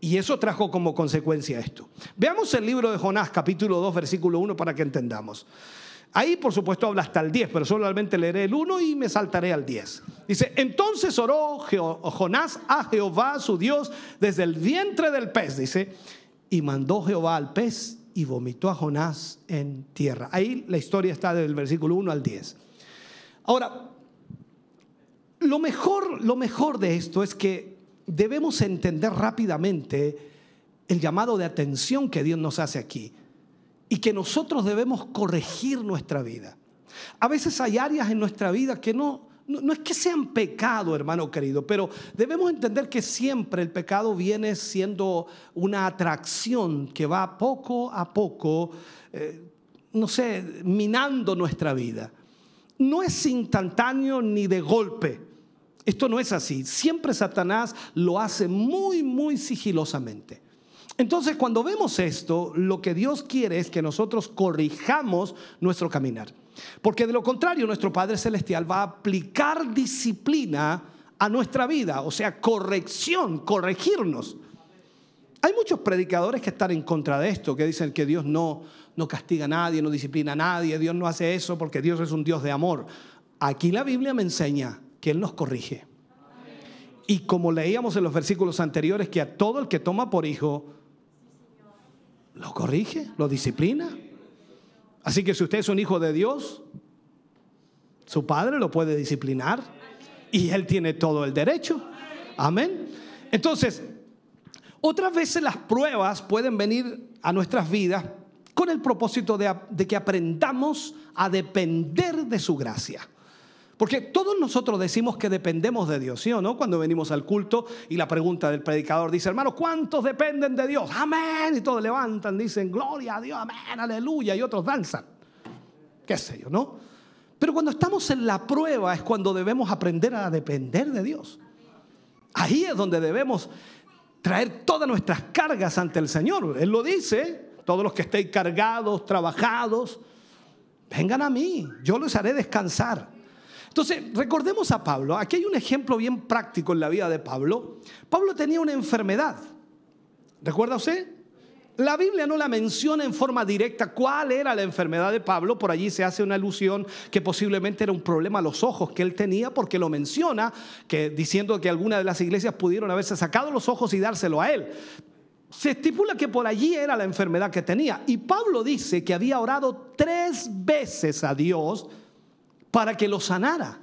[SPEAKER 1] Y eso trajo como consecuencia esto. Veamos el libro de Jonás, capítulo 2, versículo 1, para que entendamos. Ahí, por supuesto, habla hasta el 10, pero solamente leeré el 1 y me saltaré al 10. Dice, entonces oró Jonás a Jehová, su Dios, desde el vientre del pez, dice, y mandó Jehová al pez y vomitó a Jonás en tierra. Ahí la historia está del versículo 1 al 10. Ahora, lo mejor, lo mejor de esto es que debemos entender rápidamente el llamado de atención que Dios nos hace aquí y que nosotros debemos corregir nuestra vida. A veces hay áreas en nuestra vida que no, no, es que sean pecado, hermano querido, pero debemos entender que siempre el pecado viene siendo una atracción que va poco a poco, eh, no sé, minando nuestra vida. No es instantáneo ni de golpe. Esto no es así. Siempre Satanás lo hace muy, muy sigilosamente. Entonces, cuando vemos esto, lo que Dios quiere es que nosotros corrijamos nuestro caminar. Porque de lo contrario, nuestro Padre Celestial va a aplicar disciplina a nuestra vida, o sea, corrección, corregirnos. Hay muchos predicadores que están en contra de esto, que dicen que Dios no, no castiga a nadie, no disciplina a nadie, Dios no hace eso porque Dios es un Dios de amor. Aquí la Biblia me enseña que Él nos corrige. Y como leíamos en los versículos anteriores, que a todo el que toma por hijo, lo corrige, lo disciplina. Así que si usted es un hijo de Dios, su padre lo puede disciplinar y él tiene todo el derecho. Amén. Entonces, otras veces las pruebas pueden venir a nuestras vidas con el propósito de, de que aprendamos a depender de su gracia. Porque todos nosotros decimos que dependemos de Dios, ¿sí o no? Cuando venimos al culto y la pregunta del predicador dice, hermano, ¿cuántos dependen de Dios? Amén. Y todos levantan, dicen, gloria a Dios, amén, aleluya. Y otros danzan. ¿Qué sé yo, no? Pero cuando estamos en la prueba es cuando debemos aprender a depender de Dios. Ahí es donde debemos traer todas nuestras cargas ante el Señor. Él lo dice, todos los que estéis cargados, trabajados, vengan a mí, yo los haré descansar. Entonces, recordemos a Pablo. Aquí hay un ejemplo bien práctico en la vida de Pablo. Pablo tenía una enfermedad. ¿Recuerda usted? La Biblia no la menciona en forma directa cuál era la enfermedad de Pablo, por allí se hace una alusión que posiblemente era un problema a los ojos que él tenía, porque lo menciona, que diciendo que algunas de las iglesias pudieron haberse sacado los ojos y dárselo a él. Se estipula que por allí era la enfermedad que tenía. Y Pablo dice que había orado tres veces a Dios para que lo sanara.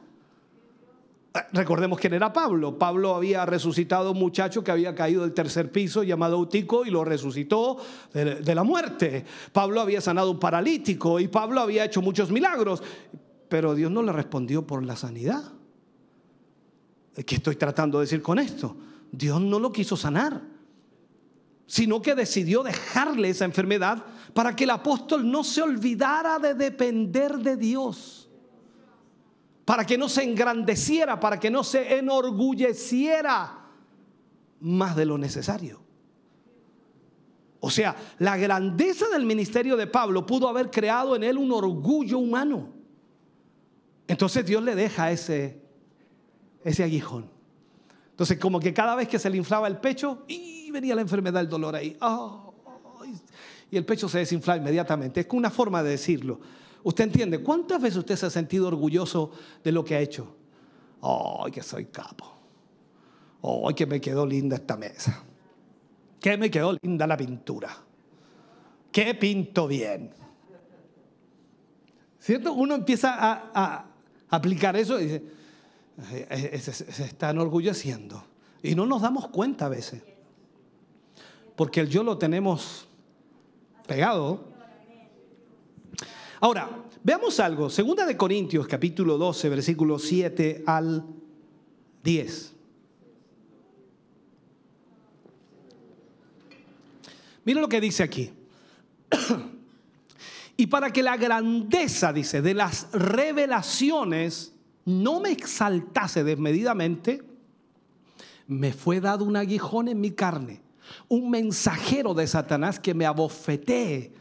[SPEAKER 1] Recordemos quién era Pablo. Pablo había resucitado a un muchacho que había caído del tercer piso llamado Eutico y lo resucitó de, la muerte. Pablo había sanado un paralítico y Pablo había hecho muchos milagros. Pero Dios no le respondió por la sanidad. ¿Qué estoy tratando de decir con esto? Dios no lo quiso sanar. sino que decidió dejarle esa enfermedad para que el apóstol no se olvidara de depender de Dios, para que no se engrandeciera, para que no se enorgulleciera más de lo necesario. O sea, la grandeza del ministerio de Pablo pudo haber creado en él un orgullo humano. Entonces Dios le deja ese, ese aguijón. Entonces, como que cada vez que se le inflaba el pecho, y venía la enfermedad, el dolor ahí. y el pecho se desinfla inmediatamente. Es una forma de decirlo. ¿Usted entiende? ¿Cuántas veces usted se ha sentido orgulloso de lo que ha hecho? ¡Ay, que soy capo! ¡Ay, que me quedó linda esta mesa! ¡Que me quedó linda la pintura! ¡Qué pinto bien! ¿Cierto? Uno empieza a, aplicar eso y dice, se, se está enorgulleciendo. Y no nos damos cuenta a veces. Porque el yo lo tenemos pegado. Ahora, veamos algo. Segunda de Corintios, capítulo 12, versículo 7 al 10. Mira lo que dice aquí. [CLEARS THROAT] y para que la grandeza, dice, de las revelaciones no me exaltase desmedidamente, me fue dado un aguijón en mi carne, un mensajero de Satanás que me abofetee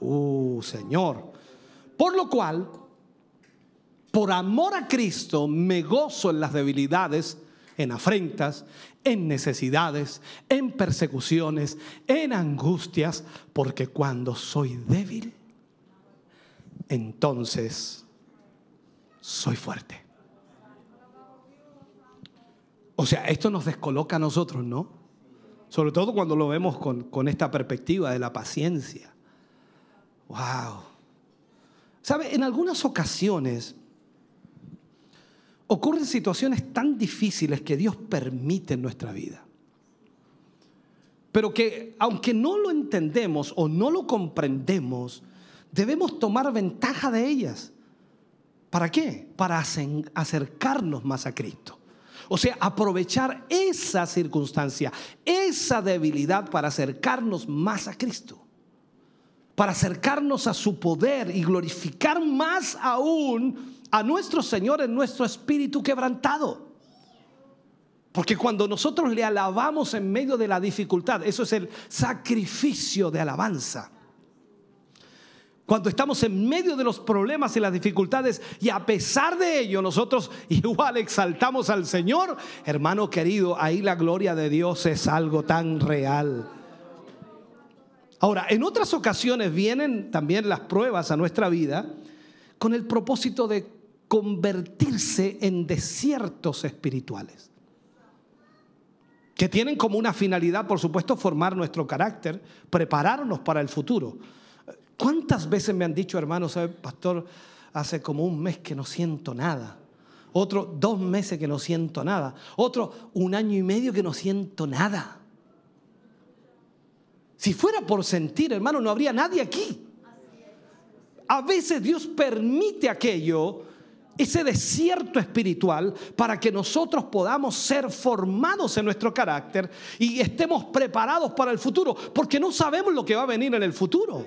[SPEAKER 1] Uh, Señor. Por lo cual, por amor a Cristo, me gozo en las debilidades, en afrentas, en necesidades, en persecuciones, en angustias, porque cuando soy débil, entonces soy fuerte. O sea, esto nos descoloca a nosotros, ¿no? Sobre todo cuando lo vemos con, con esta perspectiva de la paciencia. ¡Wow! ¿Sabe? En algunas ocasiones ocurren situaciones tan difíciles que Dios permite en nuestra vida. Pero que aunque no lo entendemos o no lo comprendemos, debemos tomar ventaja de ellas. ¿Para qué? Para acercarnos más a Cristo. O sea, aprovechar esa circunstancia, esa debilidad para acercarnos más a Cristo. Para acercarnos a su poder y glorificar más aún a nuestro Señor en nuestro espíritu quebrantado. Porque cuando nosotros le alabamos en medio de la dificultad, eso es el sacrificio de alabanza cuando estamos en medio de los problemas y las dificultades y a pesar de ello nosotros [LAUGHS] igual exaltamos al Señor, hermano querido, ahí la gloria de Dios es algo tan real. Ahora, en otras ocasiones vienen también las pruebas a nuestra vida con el propósito de convertirse en desiertos espirituales que tienen como una finalidad, por supuesto, formar nuestro carácter, prepararnos para el futuro. ¿Cuántas veces me han dicho, hermanos, pastor, hace como un mes que no siento nada? Otro, dos meses que no siento nada. Otro, un año y medio que no siento nada. Si fuera por sentir, hermano, no habría nadie aquí. A veces Dios permite aquello, ese desierto espiritual, para que nosotros podamos ser formados en nuestro carácter y estemos preparados para el futuro, porque no sabemos lo que va a venir en el futuro.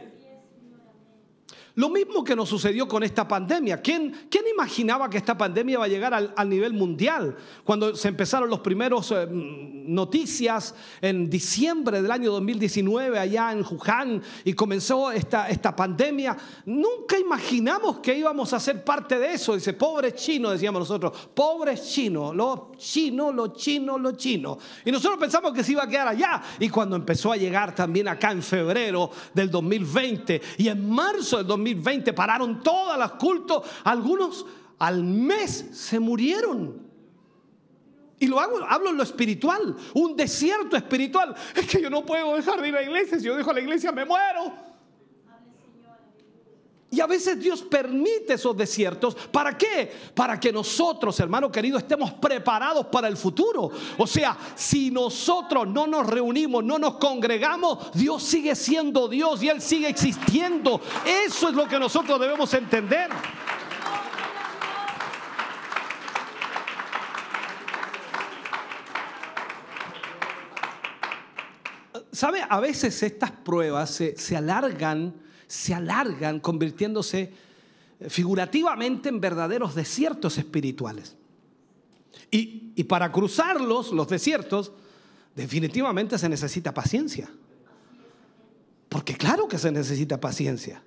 [SPEAKER 1] Lo mismo que nos sucedió con esta pandemia. ¿Quién, quién imaginaba que esta pandemia iba a llegar al, nivel mundial? Cuando se empezaron los primeros eh, noticias en diciembre del año 2019 allá en Wuhan y comenzó esta, esta pandemia, nunca imaginamos que íbamos a ser parte de eso. Dice, pobre chino, decíamos nosotros, pobre chino, lo chino, lo chino, lo chino. Y nosotros pensamos que se iba a quedar allá. Y cuando empezó a llegar también acá en febrero del 2020 y en marzo del 2020, 2020 pararon todos los cultos, algunos al mes se murieron. Y lo hago, hablo en lo espiritual, un desierto espiritual. Es que yo no puedo dejar de ir a la iglesia, si yo dejo la iglesia me muero. Y a veces Dios permite esos desiertos. ¿Para qué? Para que nosotros, hermano querido, estemos preparados para el futuro. O sea, si nosotros no nos reunimos, no nos congregamos, Dios sigue siendo Dios y Él sigue existiendo. Eso es lo que nosotros debemos entender. ¿Sabe? A veces estas pruebas se, se alargan se alargan convirtiéndose eh, figurativamente en verdaderos desiertos espirituales. Y, y, para cruzarlos, los desiertos, definitivamente se necesita paciencia. Porque claro que se necesita paciencia.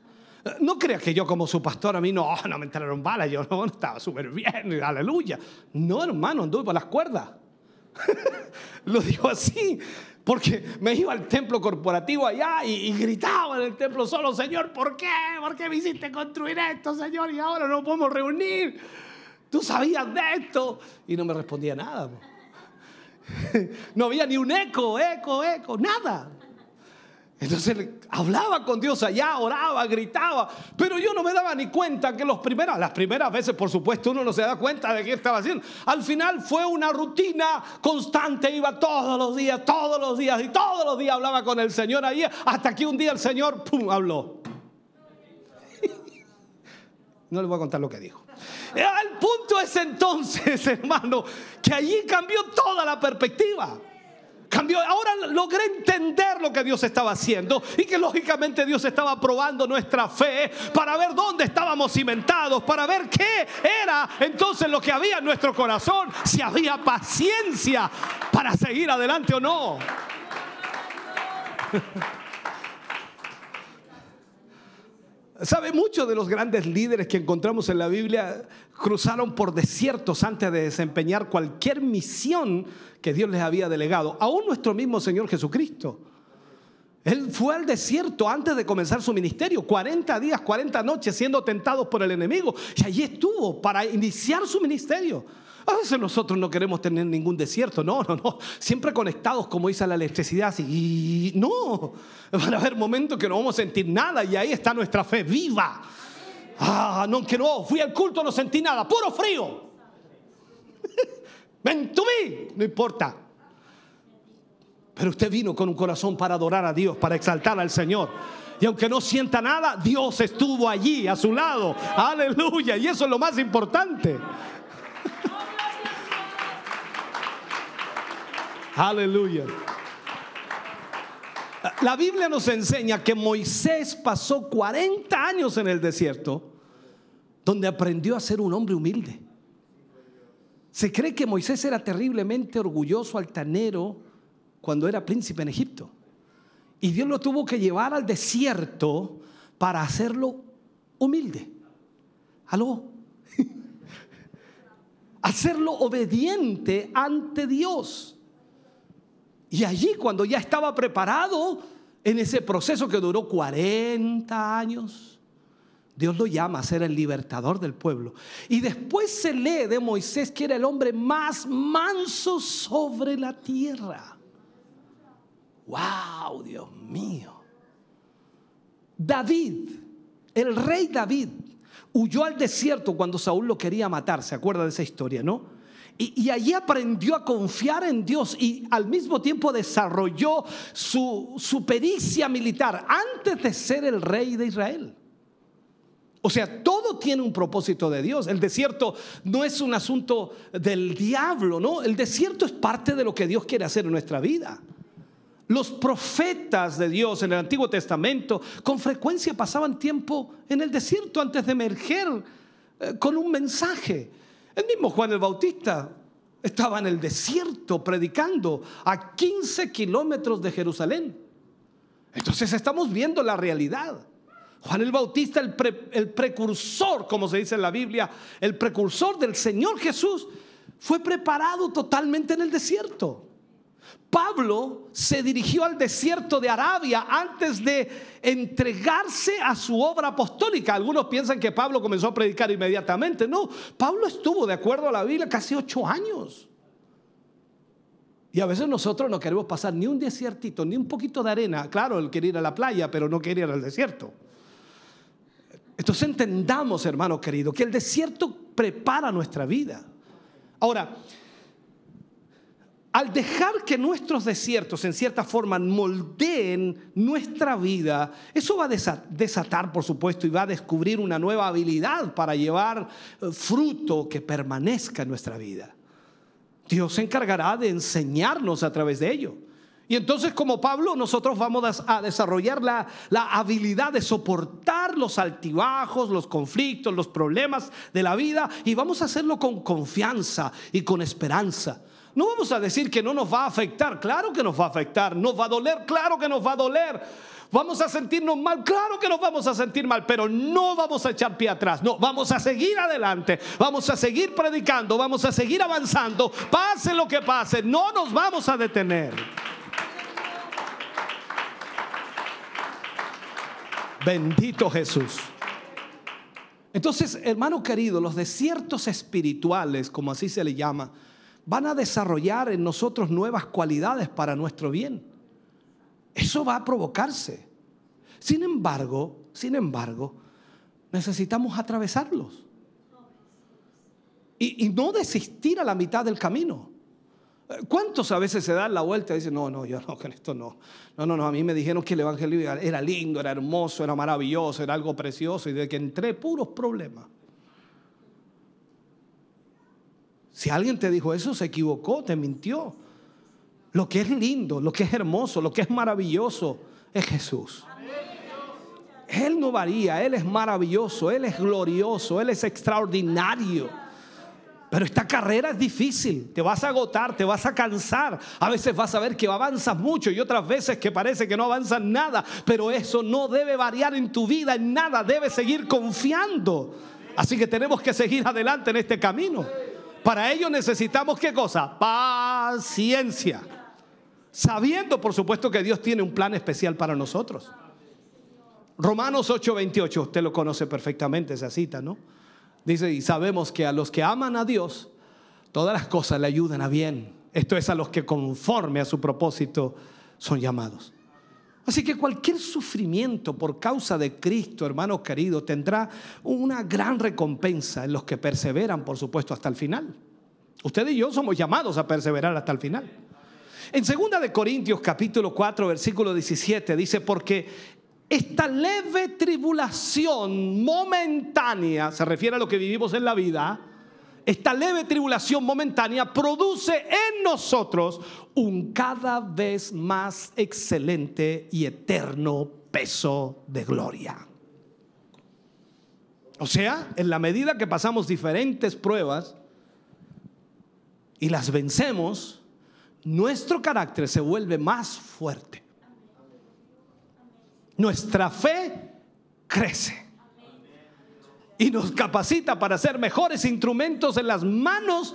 [SPEAKER 1] No crea que yo como su pastor a mí no, [LAUGHS] no me entraron balas, yo [LAUGHS] no, estaba súper bien, [LAUGHS] aleluya. No, hermano, anduve por las cuerdas. Lo digo así, porque me iba al templo corporativo allá y, gritaba en el templo solo, Señor, ¿por qué? ¿Por qué me hiciste construir esto, Señor? Y ahora no podemos reunir. Tú sabías de esto. Y no me respondía nada. [LAUGHS] No había ni un eco, eco, eco, nada. Entonces hablaba con Dios allá, oraba, gritaba, pero yo no me daba ni cuenta que los primeras, las primeras veces, por supuesto, uno no se da cuenta de qué estaba haciendo. Al final fue una rutina constante, iba todos los días, todos los días y todos los días hablaba con el Señor ahí, hasta que un día el Señor, pum, habló. [LAUGHS] No le voy a contar lo que dijo. El punto es entonces, [LAUGHS] hermano, que allí cambió toda la perspectiva. Cambió. Ahora logré entender lo que Dios estaba haciendo y que lógicamente Dios estaba probando nuestra fe para ver dónde estábamos cimentados, para ver qué era entonces lo que había en nuestro corazón, si había paciencia para seguir adelante o no. ¿Sabe? Muchos de los grandes líderes que encontramos en la Biblia cruzaron por desiertos antes de desempeñar cualquier misión que Dios les había delegado. Aún nuestro mismo Señor Jesucristo. Él fue al desierto antes de comenzar su ministerio, 40 días, 40 noches siendo tentados por el enemigo. Y allí estuvo para iniciar su ministerio. A veces nosotros no queremos tener ningún desierto, no, no, no. Siempre conectados, como dice la electricidad, y no. Van a haber momentos que no vamos a sentir nada y ahí está nuestra fe viva. Ah, no, que no, fui al culto, no sentí nada, puro frío. [LAUGHS] Ven tú no importa. Pero usted vino con un corazón para adorar a Dios, para exaltar al Señor. Y aunque no sienta nada, Dios estuvo allí a su lado. Aleluya. Y eso es lo más importante. Aleluya. La Biblia nos enseña que Moisés pasó 40 años en el desierto donde aprendió a ser un hombre humilde. Se cree que Moisés era terriblemente orgulloso, altanero, cuando era príncipe en Egipto. Y Dios lo tuvo que llevar al desierto para hacerlo humilde. ¿Aló? [LAUGHS] hacerlo obediente ante Dios. Y allí cuando ya estaba preparado en ese proceso que duró 40 años, Dios lo llama a ser el libertador del pueblo. Y después se lee de Moisés que era el hombre más manso sobre la tierra. ¡Wow! Dios mío. David, el rey David, huyó al desierto cuando Saúl lo quería matar. ¿Se acuerda de esa historia, no? Y, allí aprendió a confiar en Dios y al mismo tiempo desarrolló su, pericia militar antes de ser el rey de Israel. O sea, todo tiene un propósito de Dios. El desierto no es un asunto del diablo, ¿no? El desierto es parte de lo que Dios quiere hacer en nuestra vida. Los profetas de Dios en el Antiguo Testamento con frecuencia pasaban tiempo en el desierto antes de emerger eh, con un mensaje. El mismo Juan el Bautista estaba en el desierto predicando a 15 kilómetros de Jerusalén. Entonces estamos viendo la realidad. Juan el Bautista, el, precursor, como se dice en la Biblia, el precursor del Señor Jesús, fue preparado totalmente en el desierto. Pablo se dirigió al desierto de Arabia antes de entregarse a su obra apostólica. Algunos piensan que Pablo comenzó a predicar inmediatamente. No, Pablo estuvo, de acuerdo a la Biblia, casi ocho años. Y a veces nosotros no queremos pasar ni un desiertito, ni un poquito de arena. Claro, él quiere ir a la playa, pero no quiere ir al desierto. Entonces entendamos, hermano querido, que el desierto prepara nuestra vida. Ahora, al dejar que nuestros desiertos en cierta forma moldeen nuestra vida, eso va a desatar, por supuesto, y va a descubrir una nueva habilidad para llevar eh, fruto que permanezca en nuestra vida. Dios se encargará de enseñarnos a través de ello. Y entonces como Pablo nosotros vamos a desarrollar la, la, habilidad de soportar los altibajos, los conflictos, los problemas de la vida y vamos a hacerlo con confianza y con esperanza. No vamos a decir que no nos va a afectar, claro que nos va a afectar, nos va a doler, claro que nos va a doler. Vamos a sentirnos mal, claro que nos vamos a sentir mal, pero no vamos a echar pie atrás, no, vamos a seguir adelante, vamos a seguir predicando, vamos a seguir avanzando, pase lo que pase, no nos vamos a detener. Bendito Jesús. Entonces, hermano querido, los desiertos espirituales, como así se le llama, van a desarrollar en nosotros nuevas cualidades para nuestro bien. Eso va a provocarse. Sin embargo, sin embargo, necesitamos atravesarlos. Y, no desistir a la mitad del camino. ¿Cuántos a veces se dan la vuelta y dicen, no, no, yo no, con esto no. No, no, no, a mí me dijeron que el Evangelio era lindo, era hermoso, era maravilloso, era algo precioso y de que entré puros problemas. Si alguien te dijo eso, se equivocó, te mintió. Lo que es lindo, lo que es hermoso, lo que es maravilloso es Jesús. Él no varía, Él es maravilloso, Él es glorioso, Él es extraordinario. Pero esta carrera es difícil, te vas a agotar, te vas a cansar. A veces vas a ver que avanzas mucho y otras veces que parece que no avanzas nada. Pero eso no debe variar en tu vida, en nada, debes seguir confiando. Así que tenemos que seguir adelante en este camino. Para ello necesitamos qué cosa? Paciencia. Sabiendo, por supuesto, que Dios tiene un plan especial para nosotros. Romanos 8:28, usted lo conoce perfectamente esa cita, ¿no? Dice, y sabemos que a los que aman a Dios, todas las cosas le ayudan a bien. Esto es a los que conforme a su propósito son llamados. Así que cualquier sufrimiento por causa de Cristo, hermano querido, tendrá una gran recompensa en los que perseveran, por supuesto, hasta el final. Usted y yo somos llamados a perseverar hasta el final. En 2 de Corintios capítulo 4 versículo 17 dice, porque esta leve tribulación momentánea, se refiere a lo que vivimos en la vida, esta leve tribulación momentánea produce en nosotros un cada vez más excelente y eterno peso de gloria. O sea, en la medida que pasamos diferentes pruebas y las vencemos, nuestro carácter se vuelve más fuerte. Nuestra fe crece y nos capacita para ser mejores instrumentos en las manos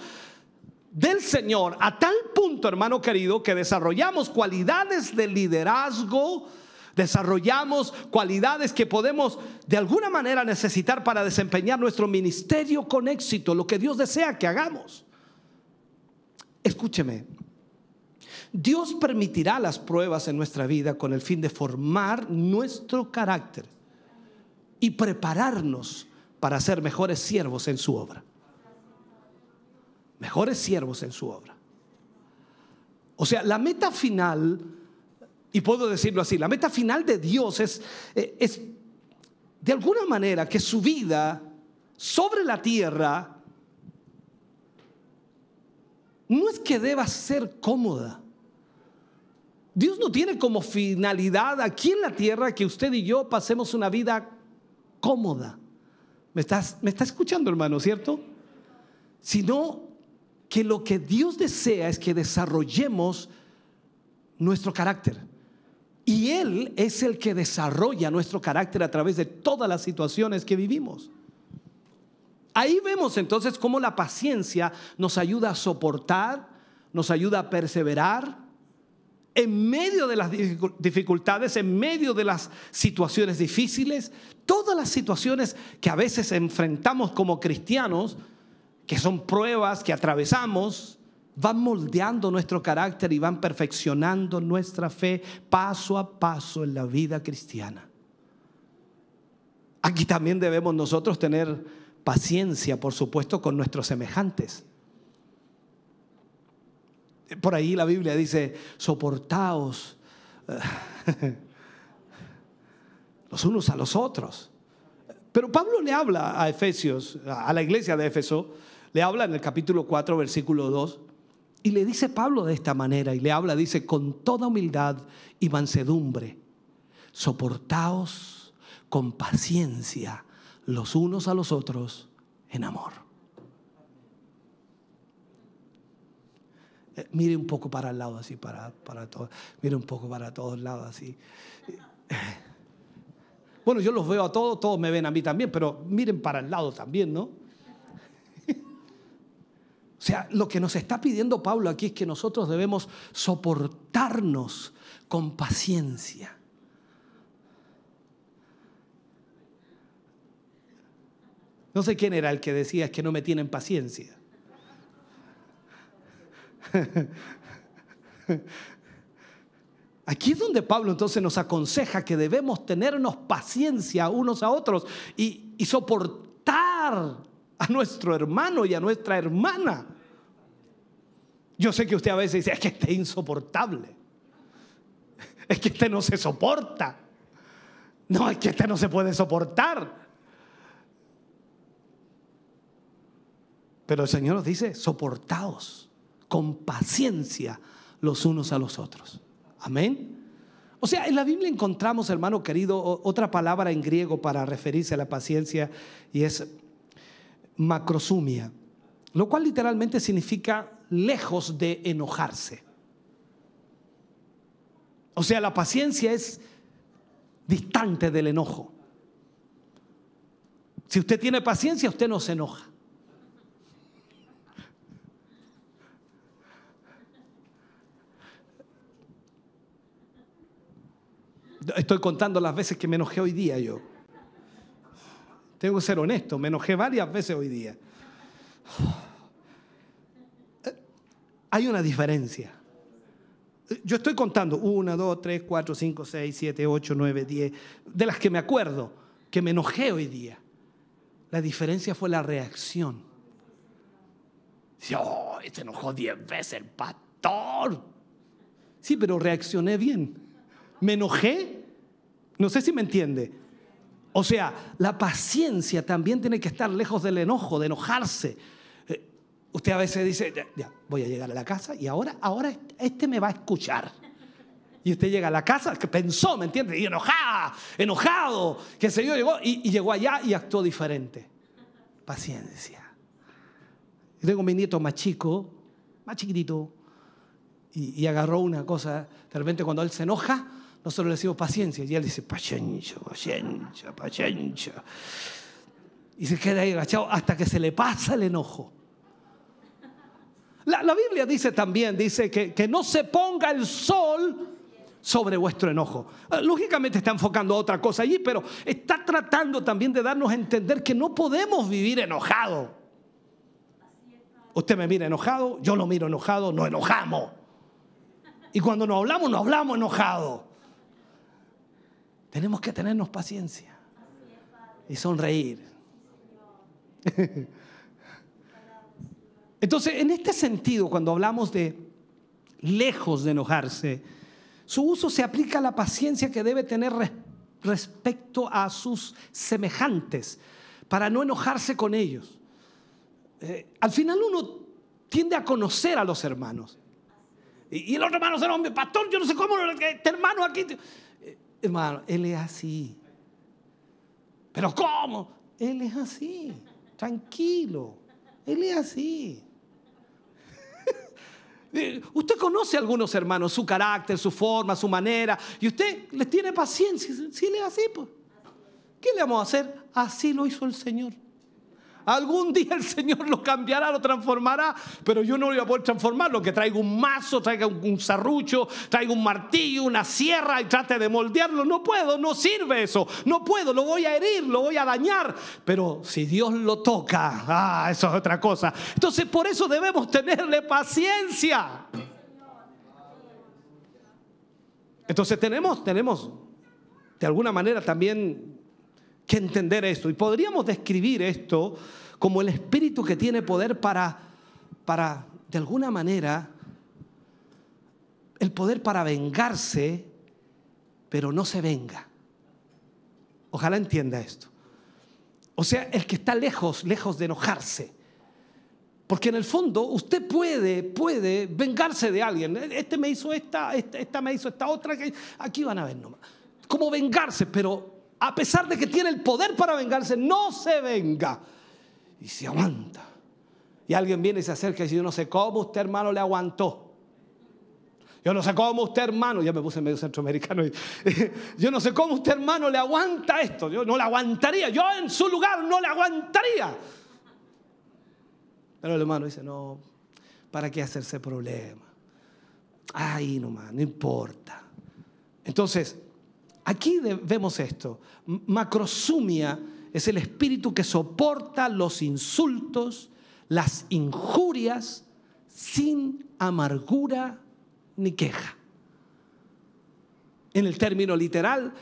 [SPEAKER 1] del Señor a tal punto, hermano querido, que desarrollamos cualidades de liderazgo, desarrollamos cualidades que podemos de alguna manera necesitar para desempeñar nuestro ministerio con éxito, lo que Dios desea que hagamos. Escúcheme, Dios permitirá las pruebas en nuestra vida con el fin de formar nuestro carácter y prepararnos para ser mejores siervos en su obra. Mejores siervos en su obra. O sea, la meta final, y puedo decirlo así, la meta final de Dios es, eh, es de alguna manera que su vida sobre la tierra no es que deba ser cómoda. Dios no tiene como finalidad aquí en la tierra que usted y yo pasemos una vida cómoda. ¿Me, estás, me está escuchando, hermano, cierto? Sino que lo que Dios desea es que desarrollemos nuestro carácter. Y Él es el que desarrolla nuestro carácter a través de todas las situaciones que vivimos. Ahí vemos entonces cómo la paciencia nos ayuda a soportar, nos ayuda a perseverar en medio de las dificultades, en medio de las situaciones difíciles, todas las situaciones que a veces enfrentamos como cristianos, que son pruebas que atravesamos, van moldeando nuestro carácter y van perfeccionando nuestra fe paso a paso en la vida cristiana. Aquí también debemos nosotros tener paciencia, por supuesto, con nuestros semejantes. Por ahí la Biblia dice, soportaos [LAUGHS] los unos a los otros. Pero Pablo le habla a Efesios, a la iglesia de Éfeso, le habla en el capítulo 4, versículo 2, y le dice Pablo de esta manera, y le habla, dice, con toda humildad y mansedumbre, soportaos con paciencia los unos a los otros en amor. Eh, mire un poco para el lado así, para, para todos. Mire un poco para todos lados así. Bueno, yo los veo a todos, todos me ven a mí también, pero miren para el lado también, ¿no? [LAUGHS] O sea, lo que nos está pidiendo Pablo aquí es que nosotros debemos soportarnos con paciencia. No sé quién era el que decía es que no me tienen paciencia. [LAUGHS] Aquí es donde Pablo entonces nos aconseja que debemos tenernos paciencia unos a otros y, soportar a nuestro hermano y a nuestra hermana. Yo sé que usted a veces dice, es que este es insoportable. Es que este no se soporta. No, es que este no se puede soportar. Pero el Señor nos dice, soportaos con paciencia los unos a los otros. Amén. O sea, en la Biblia encontramos, hermano querido, otra palabra en griego para referirse a la paciencia y es macrosumia, lo cual literalmente significa lejos de enojarse. O sea, la paciencia es distante del enojo. Si usted tiene paciencia, usted no se enoja. Estoy contando las veces que me enojé hoy día yo. Tengo que ser honesto, me enojé varias veces hoy día. Hay una diferencia. Yo estoy contando una, dos, tres, cuatro, cinco, seis, siete, ocho, nueve, diez, de las que me acuerdo, que me enojé hoy día. La diferencia fue la reacción. Dice, oh, se enojó diez veces el pastor. Sí, pero reaccioné bien. Me enojé. No sé si me entiende. O sea, la paciencia también tiene que estar lejos del enojo, de enojarse. Eh, usted a veces dice, ya, voy a llegar a la casa y ahora, ahora este me va a escuchar. Y usted llega a la casa, que pensó, ¿me entiende? Y enojada, enojado, que yo, llegó y, llegó allá y actuó diferente. Paciencia. Yo tengo mi nieto más chico, más chiquitito, y, y agarró una cosa, de repente cuando él se enoja, nosotros le decimos paciencia y él dice paciencia, paciencia, paciencia. Y se queda ahí agachado hasta que se le pasa el enojo. La, Biblia dice también, dice que, que no se ponga el sol sobre vuestro enojo. Eh, lógicamente está enfocando a otra cosa allí, pero está tratando también de darnos a entender que no podemos vivir enojado. Usted me mira enojado, yo lo miro enojado, no enojamos. Y cuando nos hablamos, nos hablamos enojados. Tenemos que tenernos paciencia y sonreír. [LAUGHS] Entonces, en este sentido, cuando hablamos de lejos de enojarse, su uso se aplica a la paciencia que debe tener respecto a sus semejantes, para no enojarse con ellos. Eh, al final uno tiende a conocer a los hermanos. Y, el otro hermano se hombre, pastor, yo no sé cómo, este hermano aquí. Hermano, Él es así. Pero ¿cómo? Él es así. Tranquilo. Él es así. [LAUGHS] Usted conoce a algunos hermanos, su carácter, su forma, su manera, y usted les tiene paciencia. Si él es así, pues, ¿qué le vamos a hacer? Así lo hizo el Señor. Algún día el Señor lo cambiará, lo transformará, pero yo no voy a poder transformarlo, que traiga un mazo, traiga un serrucho, traiga un martillo, una sierra y trate de moldearlo. No puedo, no sirve eso, no puedo, lo voy a herir, lo voy a dañar. Pero si Dios lo toca, ah, eso es otra cosa. Entonces por eso debemos tenerle paciencia. Entonces tenemos, tenemos de alguna manera también que entender esto. Y podríamos describir esto como el espíritu que tiene poder para, para de alguna manera, el poder para vengarse, pero no se venga. Ojalá entienda esto. O sea, el que está lejos, lejos de enojarse. Porque en el fondo usted puede, puede vengarse de alguien. Este me hizo esta, esta, esta me hizo esta otra. Aquí van a ver nomás como vengarse, pero a pesar de que tiene el poder para vengarse, no se venga y se aguanta. Y alguien viene y se acerca y dice, yo no sé cómo usted hermano le aguantó. Yo no sé cómo usted hermano, ya me puse medio centroamericano, [LAUGHS] yo no sé cómo usted hermano le aguanta esto, yo no le aguantaría, yo en su lugar no le aguantaría. Pero el hermano dice, no, ¿para qué hacerse problema? Ay, nomás, no importa. Entonces, Aquí vemos esto. Macrosumia es el espíritu que soporta los insultos, las injurias, sin amargura ni queja. En el término literal,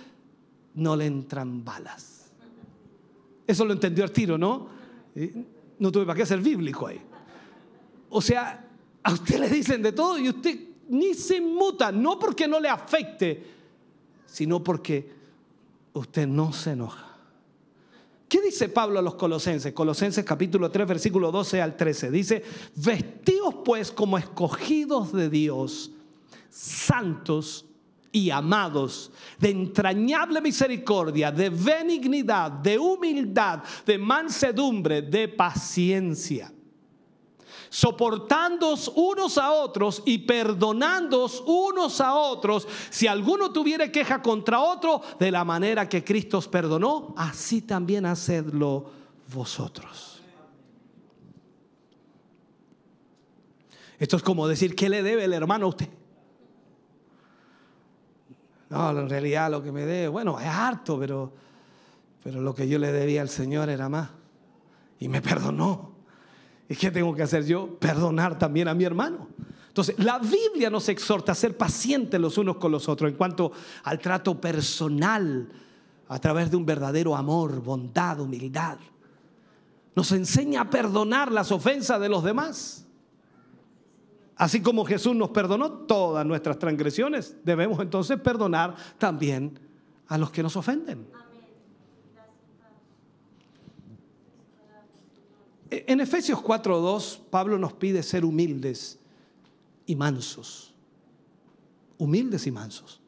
[SPEAKER 1] no le entran balas. Eso lo entendió el tiro, ¿no? No tuve para qué ser bíblico ahí. O sea, a usted le dicen de todo y usted ni se inmuta, no porque no le afecte, sino porque usted no se enoja. ¿Qué dice Pablo a los colosenses? Colosenses capítulo 3, versículo 12 al 13. Dice, vestidos pues como escogidos de Dios, santos y amados, de entrañable misericordia, de benignidad, de humildad, de mansedumbre, de paciencia soportándoos unos a otros y perdonándoos unos a otros, si alguno tuviere queja contra otro, de la manera que Cristo os perdonó, así también hacedlo vosotros. Esto es como decir, ¿qué le debe el hermano a usted? No, en realidad lo que me debe, bueno, es harto, pero, pero lo que yo le debía al Señor era más. Y me perdonó. ¿Y qué tengo que hacer yo? Perdonar también a mi hermano. Entonces, la Biblia nos exhorta a ser pacientes los unos con los otros en cuanto al trato personal a través de un verdadero amor, bondad, humildad. Nos enseña a perdonar las ofensas de los demás. Así como Jesús nos perdonó todas nuestras transgresiones, debemos entonces perdonar también a los que nos ofenden. En Efesios 4.2, Pablo nos pide ser humildes y mansos. Humildes y mansos.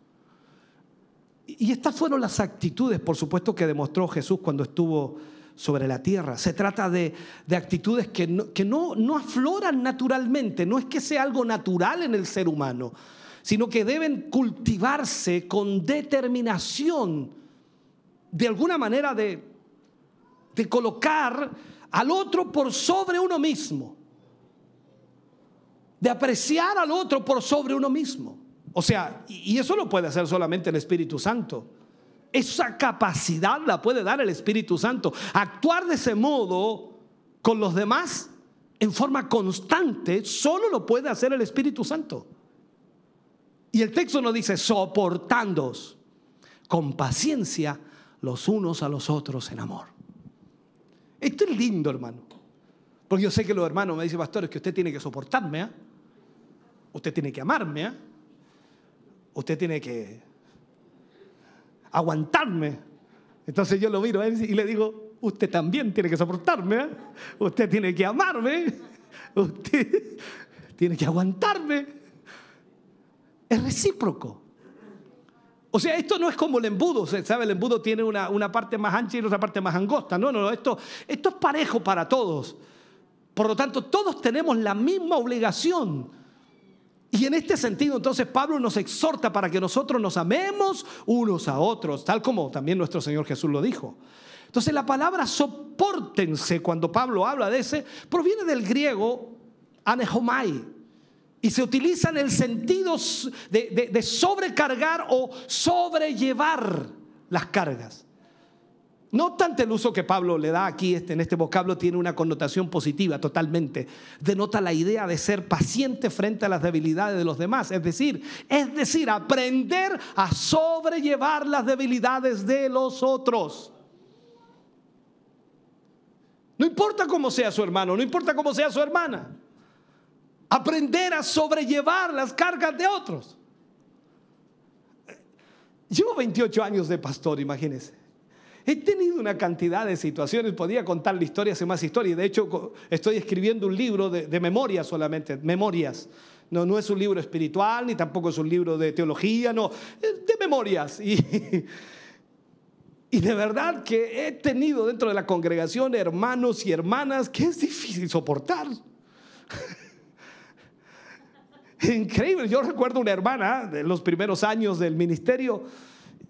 [SPEAKER 1] Y estas fueron las actitudes, por supuesto, que demostró Jesús cuando estuvo sobre la tierra. Se trata de, actitudes que, no, que no, no afloran naturalmente, no es que sea algo natural en el ser humano, sino que deben cultivarse con determinación, de alguna manera de, de colocar al otro por sobre uno mismo. De apreciar al otro por sobre uno mismo. O sea, y eso lo puede hacer solamente el Espíritu Santo. Esa capacidad la puede dar el Espíritu Santo. Actuar de ese modo con los demás en forma constante solo lo puede hacer el Espíritu Santo. Y el texto nos dice, soportándoos con paciencia los unos a los otros en amor. Esto es lindo, hermano. Porque yo sé que los hermanos me dicen, pastor, es que usted tiene que soportarme, ¿ah? usted tiene que amarme, ¿ah? usted tiene que aguantarme. Entonces yo lo miro a él y le digo, usted también tiene que soportarme, ¿ah? usted tiene que amarme, [LAUGHS] usted tiene que aguantarme. Es recíproco. O sea, esto no es como el embudo, ¿sabe? El embudo tiene una, parte más ancha y otra parte más angosta. No, no, no, esto, esto es parejo para todos. Por lo tanto, todos tenemos la misma obligación. Y en este sentido, entonces, Pablo nos exhorta para que nosotros nos amemos unos a otros, tal como también nuestro Señor Jesús lo dijo. Entonces la palabra soportense, cuando Pablo habla de ese, proviene del griego anehomai y se utiliza en el sentido de, sobrecargar o sobrellevar las cargas. No obstante, el uso que Pablo le da aquí este, en este vocablo tiene una connotación positiva totalmente. Denota la idea de ser paciente frente a las debilidades de los demás. Es decir, es decir, aprender a sobrellevar las debilidades de los otros. No importa cómo sea su hermano, no importa cómo sea su hermana. Aprender a sobrellevar las cargas de otros. Llevo 28 años de pastor, imagínense. He tenido una cantidad de situaciones, podía contarle historias y más historias. De hecho, estoy escribiendo un libro de, memorias solamente, memorias. No, no es un libro espiritual, ni tampoco es un libro de teología, no, de memorias. Y, [LAUGHS] y de verdad que he tenido dentro de la congregación hermanos y hermanas que es difícil soportar. [LAUGHS] Increíble, yo recuerdo una hermana de los primeros años del ministerio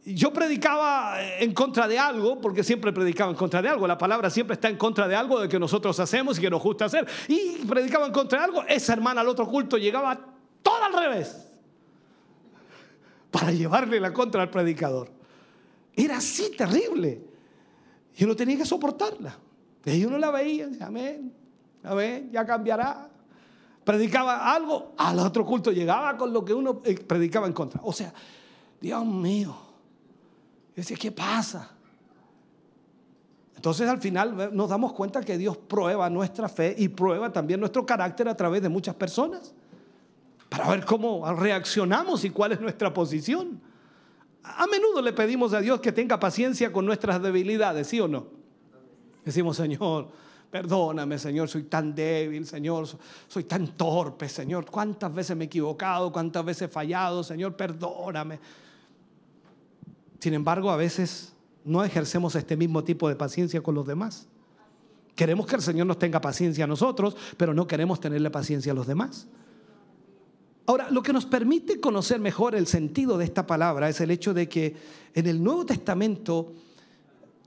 [SPEAKER 1] yo predicaba en contra de algo, porque siempre predicaba en contra de algo. La palabra siempre está en contra de algo de que nosotros hacemos y que nos gusta hacer. Y predicaba en contra de algo. Esa hermana al otro culto llegaba todo al revés para llevarle la contra al predicador. Era así terrible. Y uno tenía que soportarla. Y uno la veía, amén, amén, ya cambiará. Predicaba algo, al otro culto llegaba con lo que uno eh, predicaba en contra. O sea, Dios mío. Dice, ¿qué pasa? Entonces al final nos damos cuenta que Dios prueba nuestra fe y prueba también nuestro carácter a través de muchas personas para ver cómo reaccionamos y cuál es nuestra posición. A menudo le pedimos a Dios que tenga paciencia con nuestras debilidades, ¿sí o no? Decimos, Señor, perdóname, Señor, soy tan débil, Señor, soy tan torpe, Señor, cuántas veces me he equivocado, cuántas veces he fallado, Señor, perdóname. Sin embargo, a veces no ejercemos este mismo tipo de paciencia con los demás. Queremos que el Señor nos tenga paciencia a nosotros, pero no queremos tenerle paciencia a los demás. Ahora, lo que nos permite conocer mejor el sentido de esta palabra es el hecho de que en el Nuevo Testamento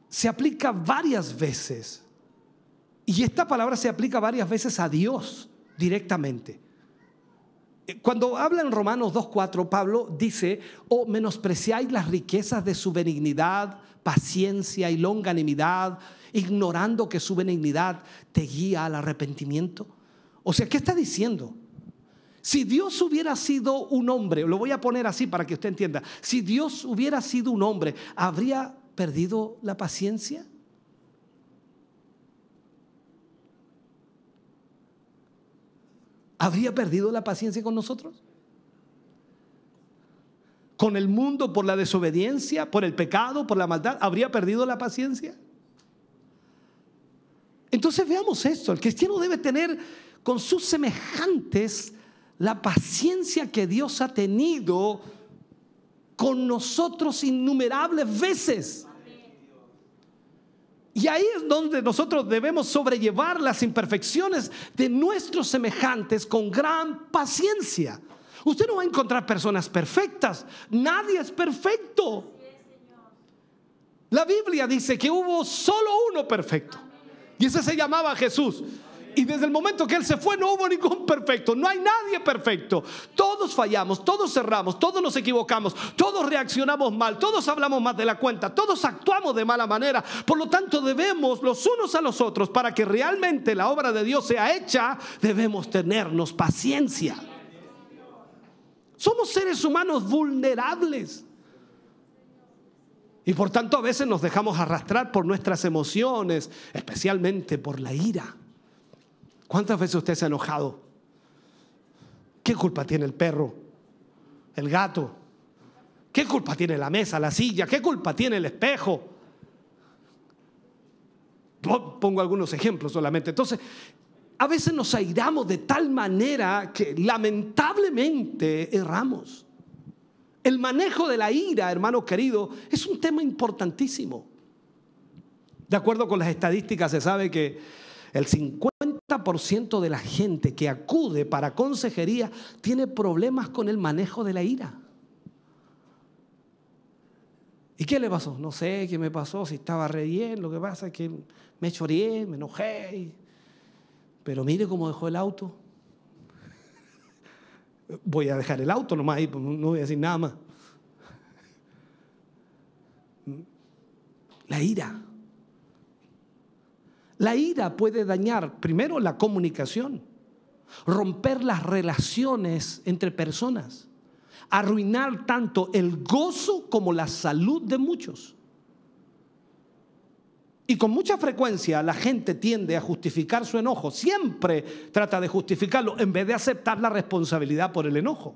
[SPEAKER 1] se aplica varias veces. Y esta palabra se aplica varias veces a Dios directamente. Cuando habla en Romanos 2.4, Pablo dice, o oh, menospreciáis las riquezas de su benignidad, paciencia y longanimidad, ignorando que su benignidad te guía al arrepentimiento. O sea, ¿qué está diciendo? Si Dios hubiera sido un hombre, lo voy a poner así para que usted entienda, si Dios hubiera sido un hombre, ¿habría perdido la paciencia? ¿Habría perdido la paciencia con nosotros? ¿Con el mundo por la desobediencia, por el pecado, por la maldad? ¿Habría perdido la paciencia? Entonces veamos esto, el cristiano debe tener con sus semejantes la paciencia que Dios ha tenido con nosotros innumerables veces. Y ahí es donde nosotros debemos sobrellevar las imperfecciones de nuestros semejantes con gran paciencia. Usted no va a encontrar personas perfectas. Nadie es perfecto. La Biblia dice que hubo solo uno perfecto. Y ese se llamaba Jesús. Y desde el momento que Él se fue no hubo ningún perfecto, no hay nadie perfecto. Todos fallamos, todos cerramos, todos nos equivocamos, todos reaccionamos mal, todos hablamos más de la cuenta, todos actuamos de mala manera. Por lo tanto debemos los unos a los otros, para que realmente la obra de Dios sea hecha, debemos tenernos paciencia. Somos seres humanos vulnerables. Y por tanto a veces nos dejamos arrastrar por nuestras emociones, especialmente por la ira. ¿Cuántas veces usted se ha enojado? ¿Qué culpa tiene el perro? ¿El gato? ¿Qué culpa tiene la mesa, la silla? ¿Qué culpa tiene el espejo? Pongo algunos ejemplos solamente. Entonces, a veces nos airamos de tal manera que lamentablemente erramos. El manejo de la ira, hermano querido, es un tema importantísimo. De acuerdo con las estadísticas, se sabe que el 50% de la gente que acude para consejería tiene problemas con el manejo de la ira. ¿Y qué le pasó? No sé qué me pasó, si estaba re bien, lo que pasa es que me choreé, me enojé. Pero mire cómo dejó el auto. Voy a dejar el auto nomás ahí, pues no voy a decir nada más. La ira. La ira puede dañar primero la comunicación, romper las relaciones entre personas, arruinar tanto el gozo como la salud de muchos. Y con mucha frecuencia la gente tiende a justificar su enojo, siempre trata de justificarlo en vez de aceptar la responsabilidad por el enojo.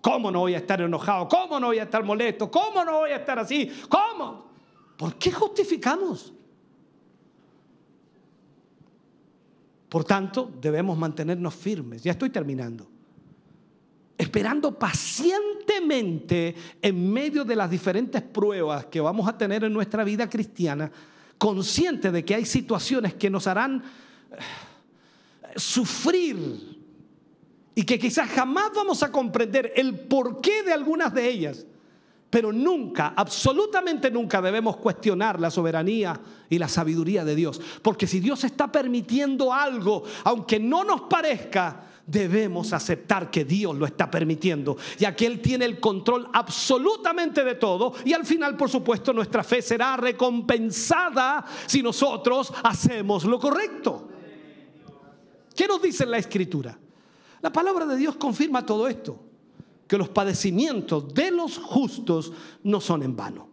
[SPEAKER 1] ¿Cómo no voy a estar enojado? ¿Cómo no voy a estar molesto? ¿Cómo no voy a estar así? ¿Cómo? ¿Por qué justificamos? Por tanto, debemos mantenernos firmes. Ya estoy terminando. Esperando pacientemente en medio de las diferentes pruebas que vamos a tener en nuestra vida cristiana, consciente de que hay situaciones que nos harán eh, sufrir y que quizás jamás vamos a comprender el porqué de algunas de ellas. Pero nunca, absolutamente nunca debemos cuestionar la soberanía y la sabiduría de Dios. Porque si Dios está permitiendo algo, aunque no nos parezca, debemos aceptar que Dios lo está permitiendo, ya que Él tiene el control absolutamente de todo y al final, por supuesto, nuestra fe será recompensada si nosotros hacemos lo correcto. ¿Qué nos dice la Escritura? La palabra de Dios confirma todo esto que los padecimientos de los justos no son en vano.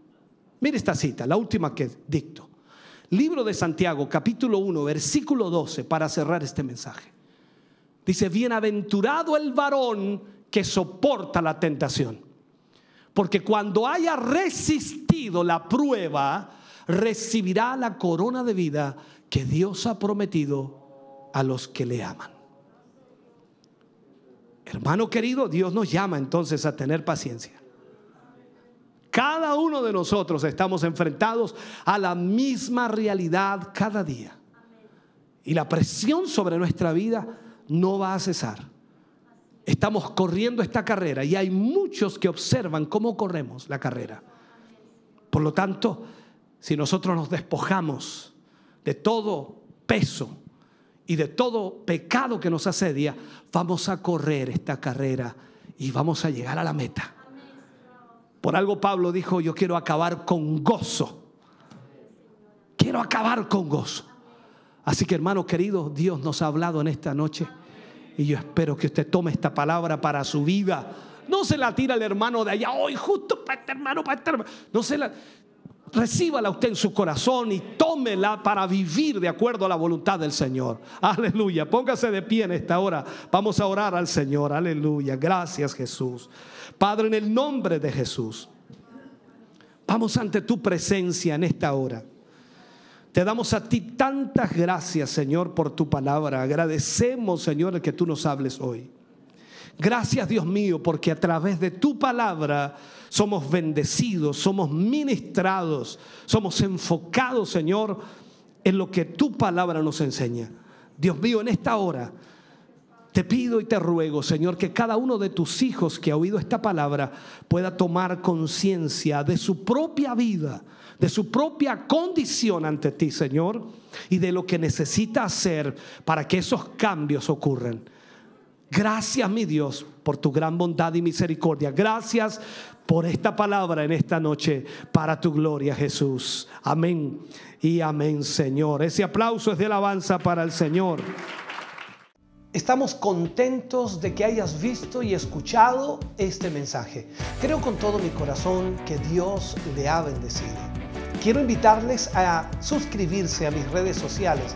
[SPEAKER 1] Mire esta cita, la última que dicto. Libro de Santiago, capítulo 1, versículo 12, para cerrar este mensaje. Dice, bienaventurado el varón que soporta la tentación. Porque cuando haya resistido la prueba, recibirá la corona de vida que Dios ha prometido a los que le aman. Hermano querido, Dios nos llama entonces a tener paciencia. Cada uno de nosotros estamos enfrentados a la misma realidad cada día. Y la presión sobre nuestra vida no va a cesar. Estamos corriendo esta carrera y hay muchos que observan cómo corremos la carrera. Por lo tanto, si nosotros nos despojamos de todo peso, y de todo pecado que nos asedia, vamos a correr esta carrera y vamos a llegar a la meta. Por algo Pablo dijo, yo quiero acabar con gozo. Quiero acabar con gozo. Así que hermano querido, Dios nos ha hablado en esta noche y yo espero que usted tome esta palabra para su vida. No se la tira el hermano de allá, hoy justo para este hermano, para este hermano. No se la, recíbala usted en su corazón y tómela para vivir de acuerdo a la voluntad del Señor. [LAUGHS] Aleluya. Póngase de pie en esta hora. Vamos a orar al Señor. Aleluya. Gracias Jesús. Padre, en el nombre de Jesús, vamos ante tu presencia en esta hora. Te damos a ti tantas gracias, Señor, por tu palabra. Agradecemos, Señor, que tú nos hables hoy. Gracias, Dios mío, porque a través de tu palabra somos bendecidos, somos ministrados, somos enfocados, Señor, en lo que tu palabra nos enseña. Dios mío, en esta hora te pido y te ruego, Señor, que cada uno de tus hijos que ha oído esta palabra pueda tomar conciencia de su propia vida, de su propia condición ante ti, Señor, y de lo que necesita hacer para que esos cambios ocurran. Gracias, mi Dios, por tu gran bondad y misericordia. Gracias por esta palabra en esta noche para tu gloria, Jesús. Amén y amén, Señor. Ese aplauso es de alabanza para el Señor. Estamos contentos de que hayas visto y escuchado este mensaje. Creo con todo mi corazón que Dios le ha bendecido. Quiero invitarles a suscribirse a mis redes sociales,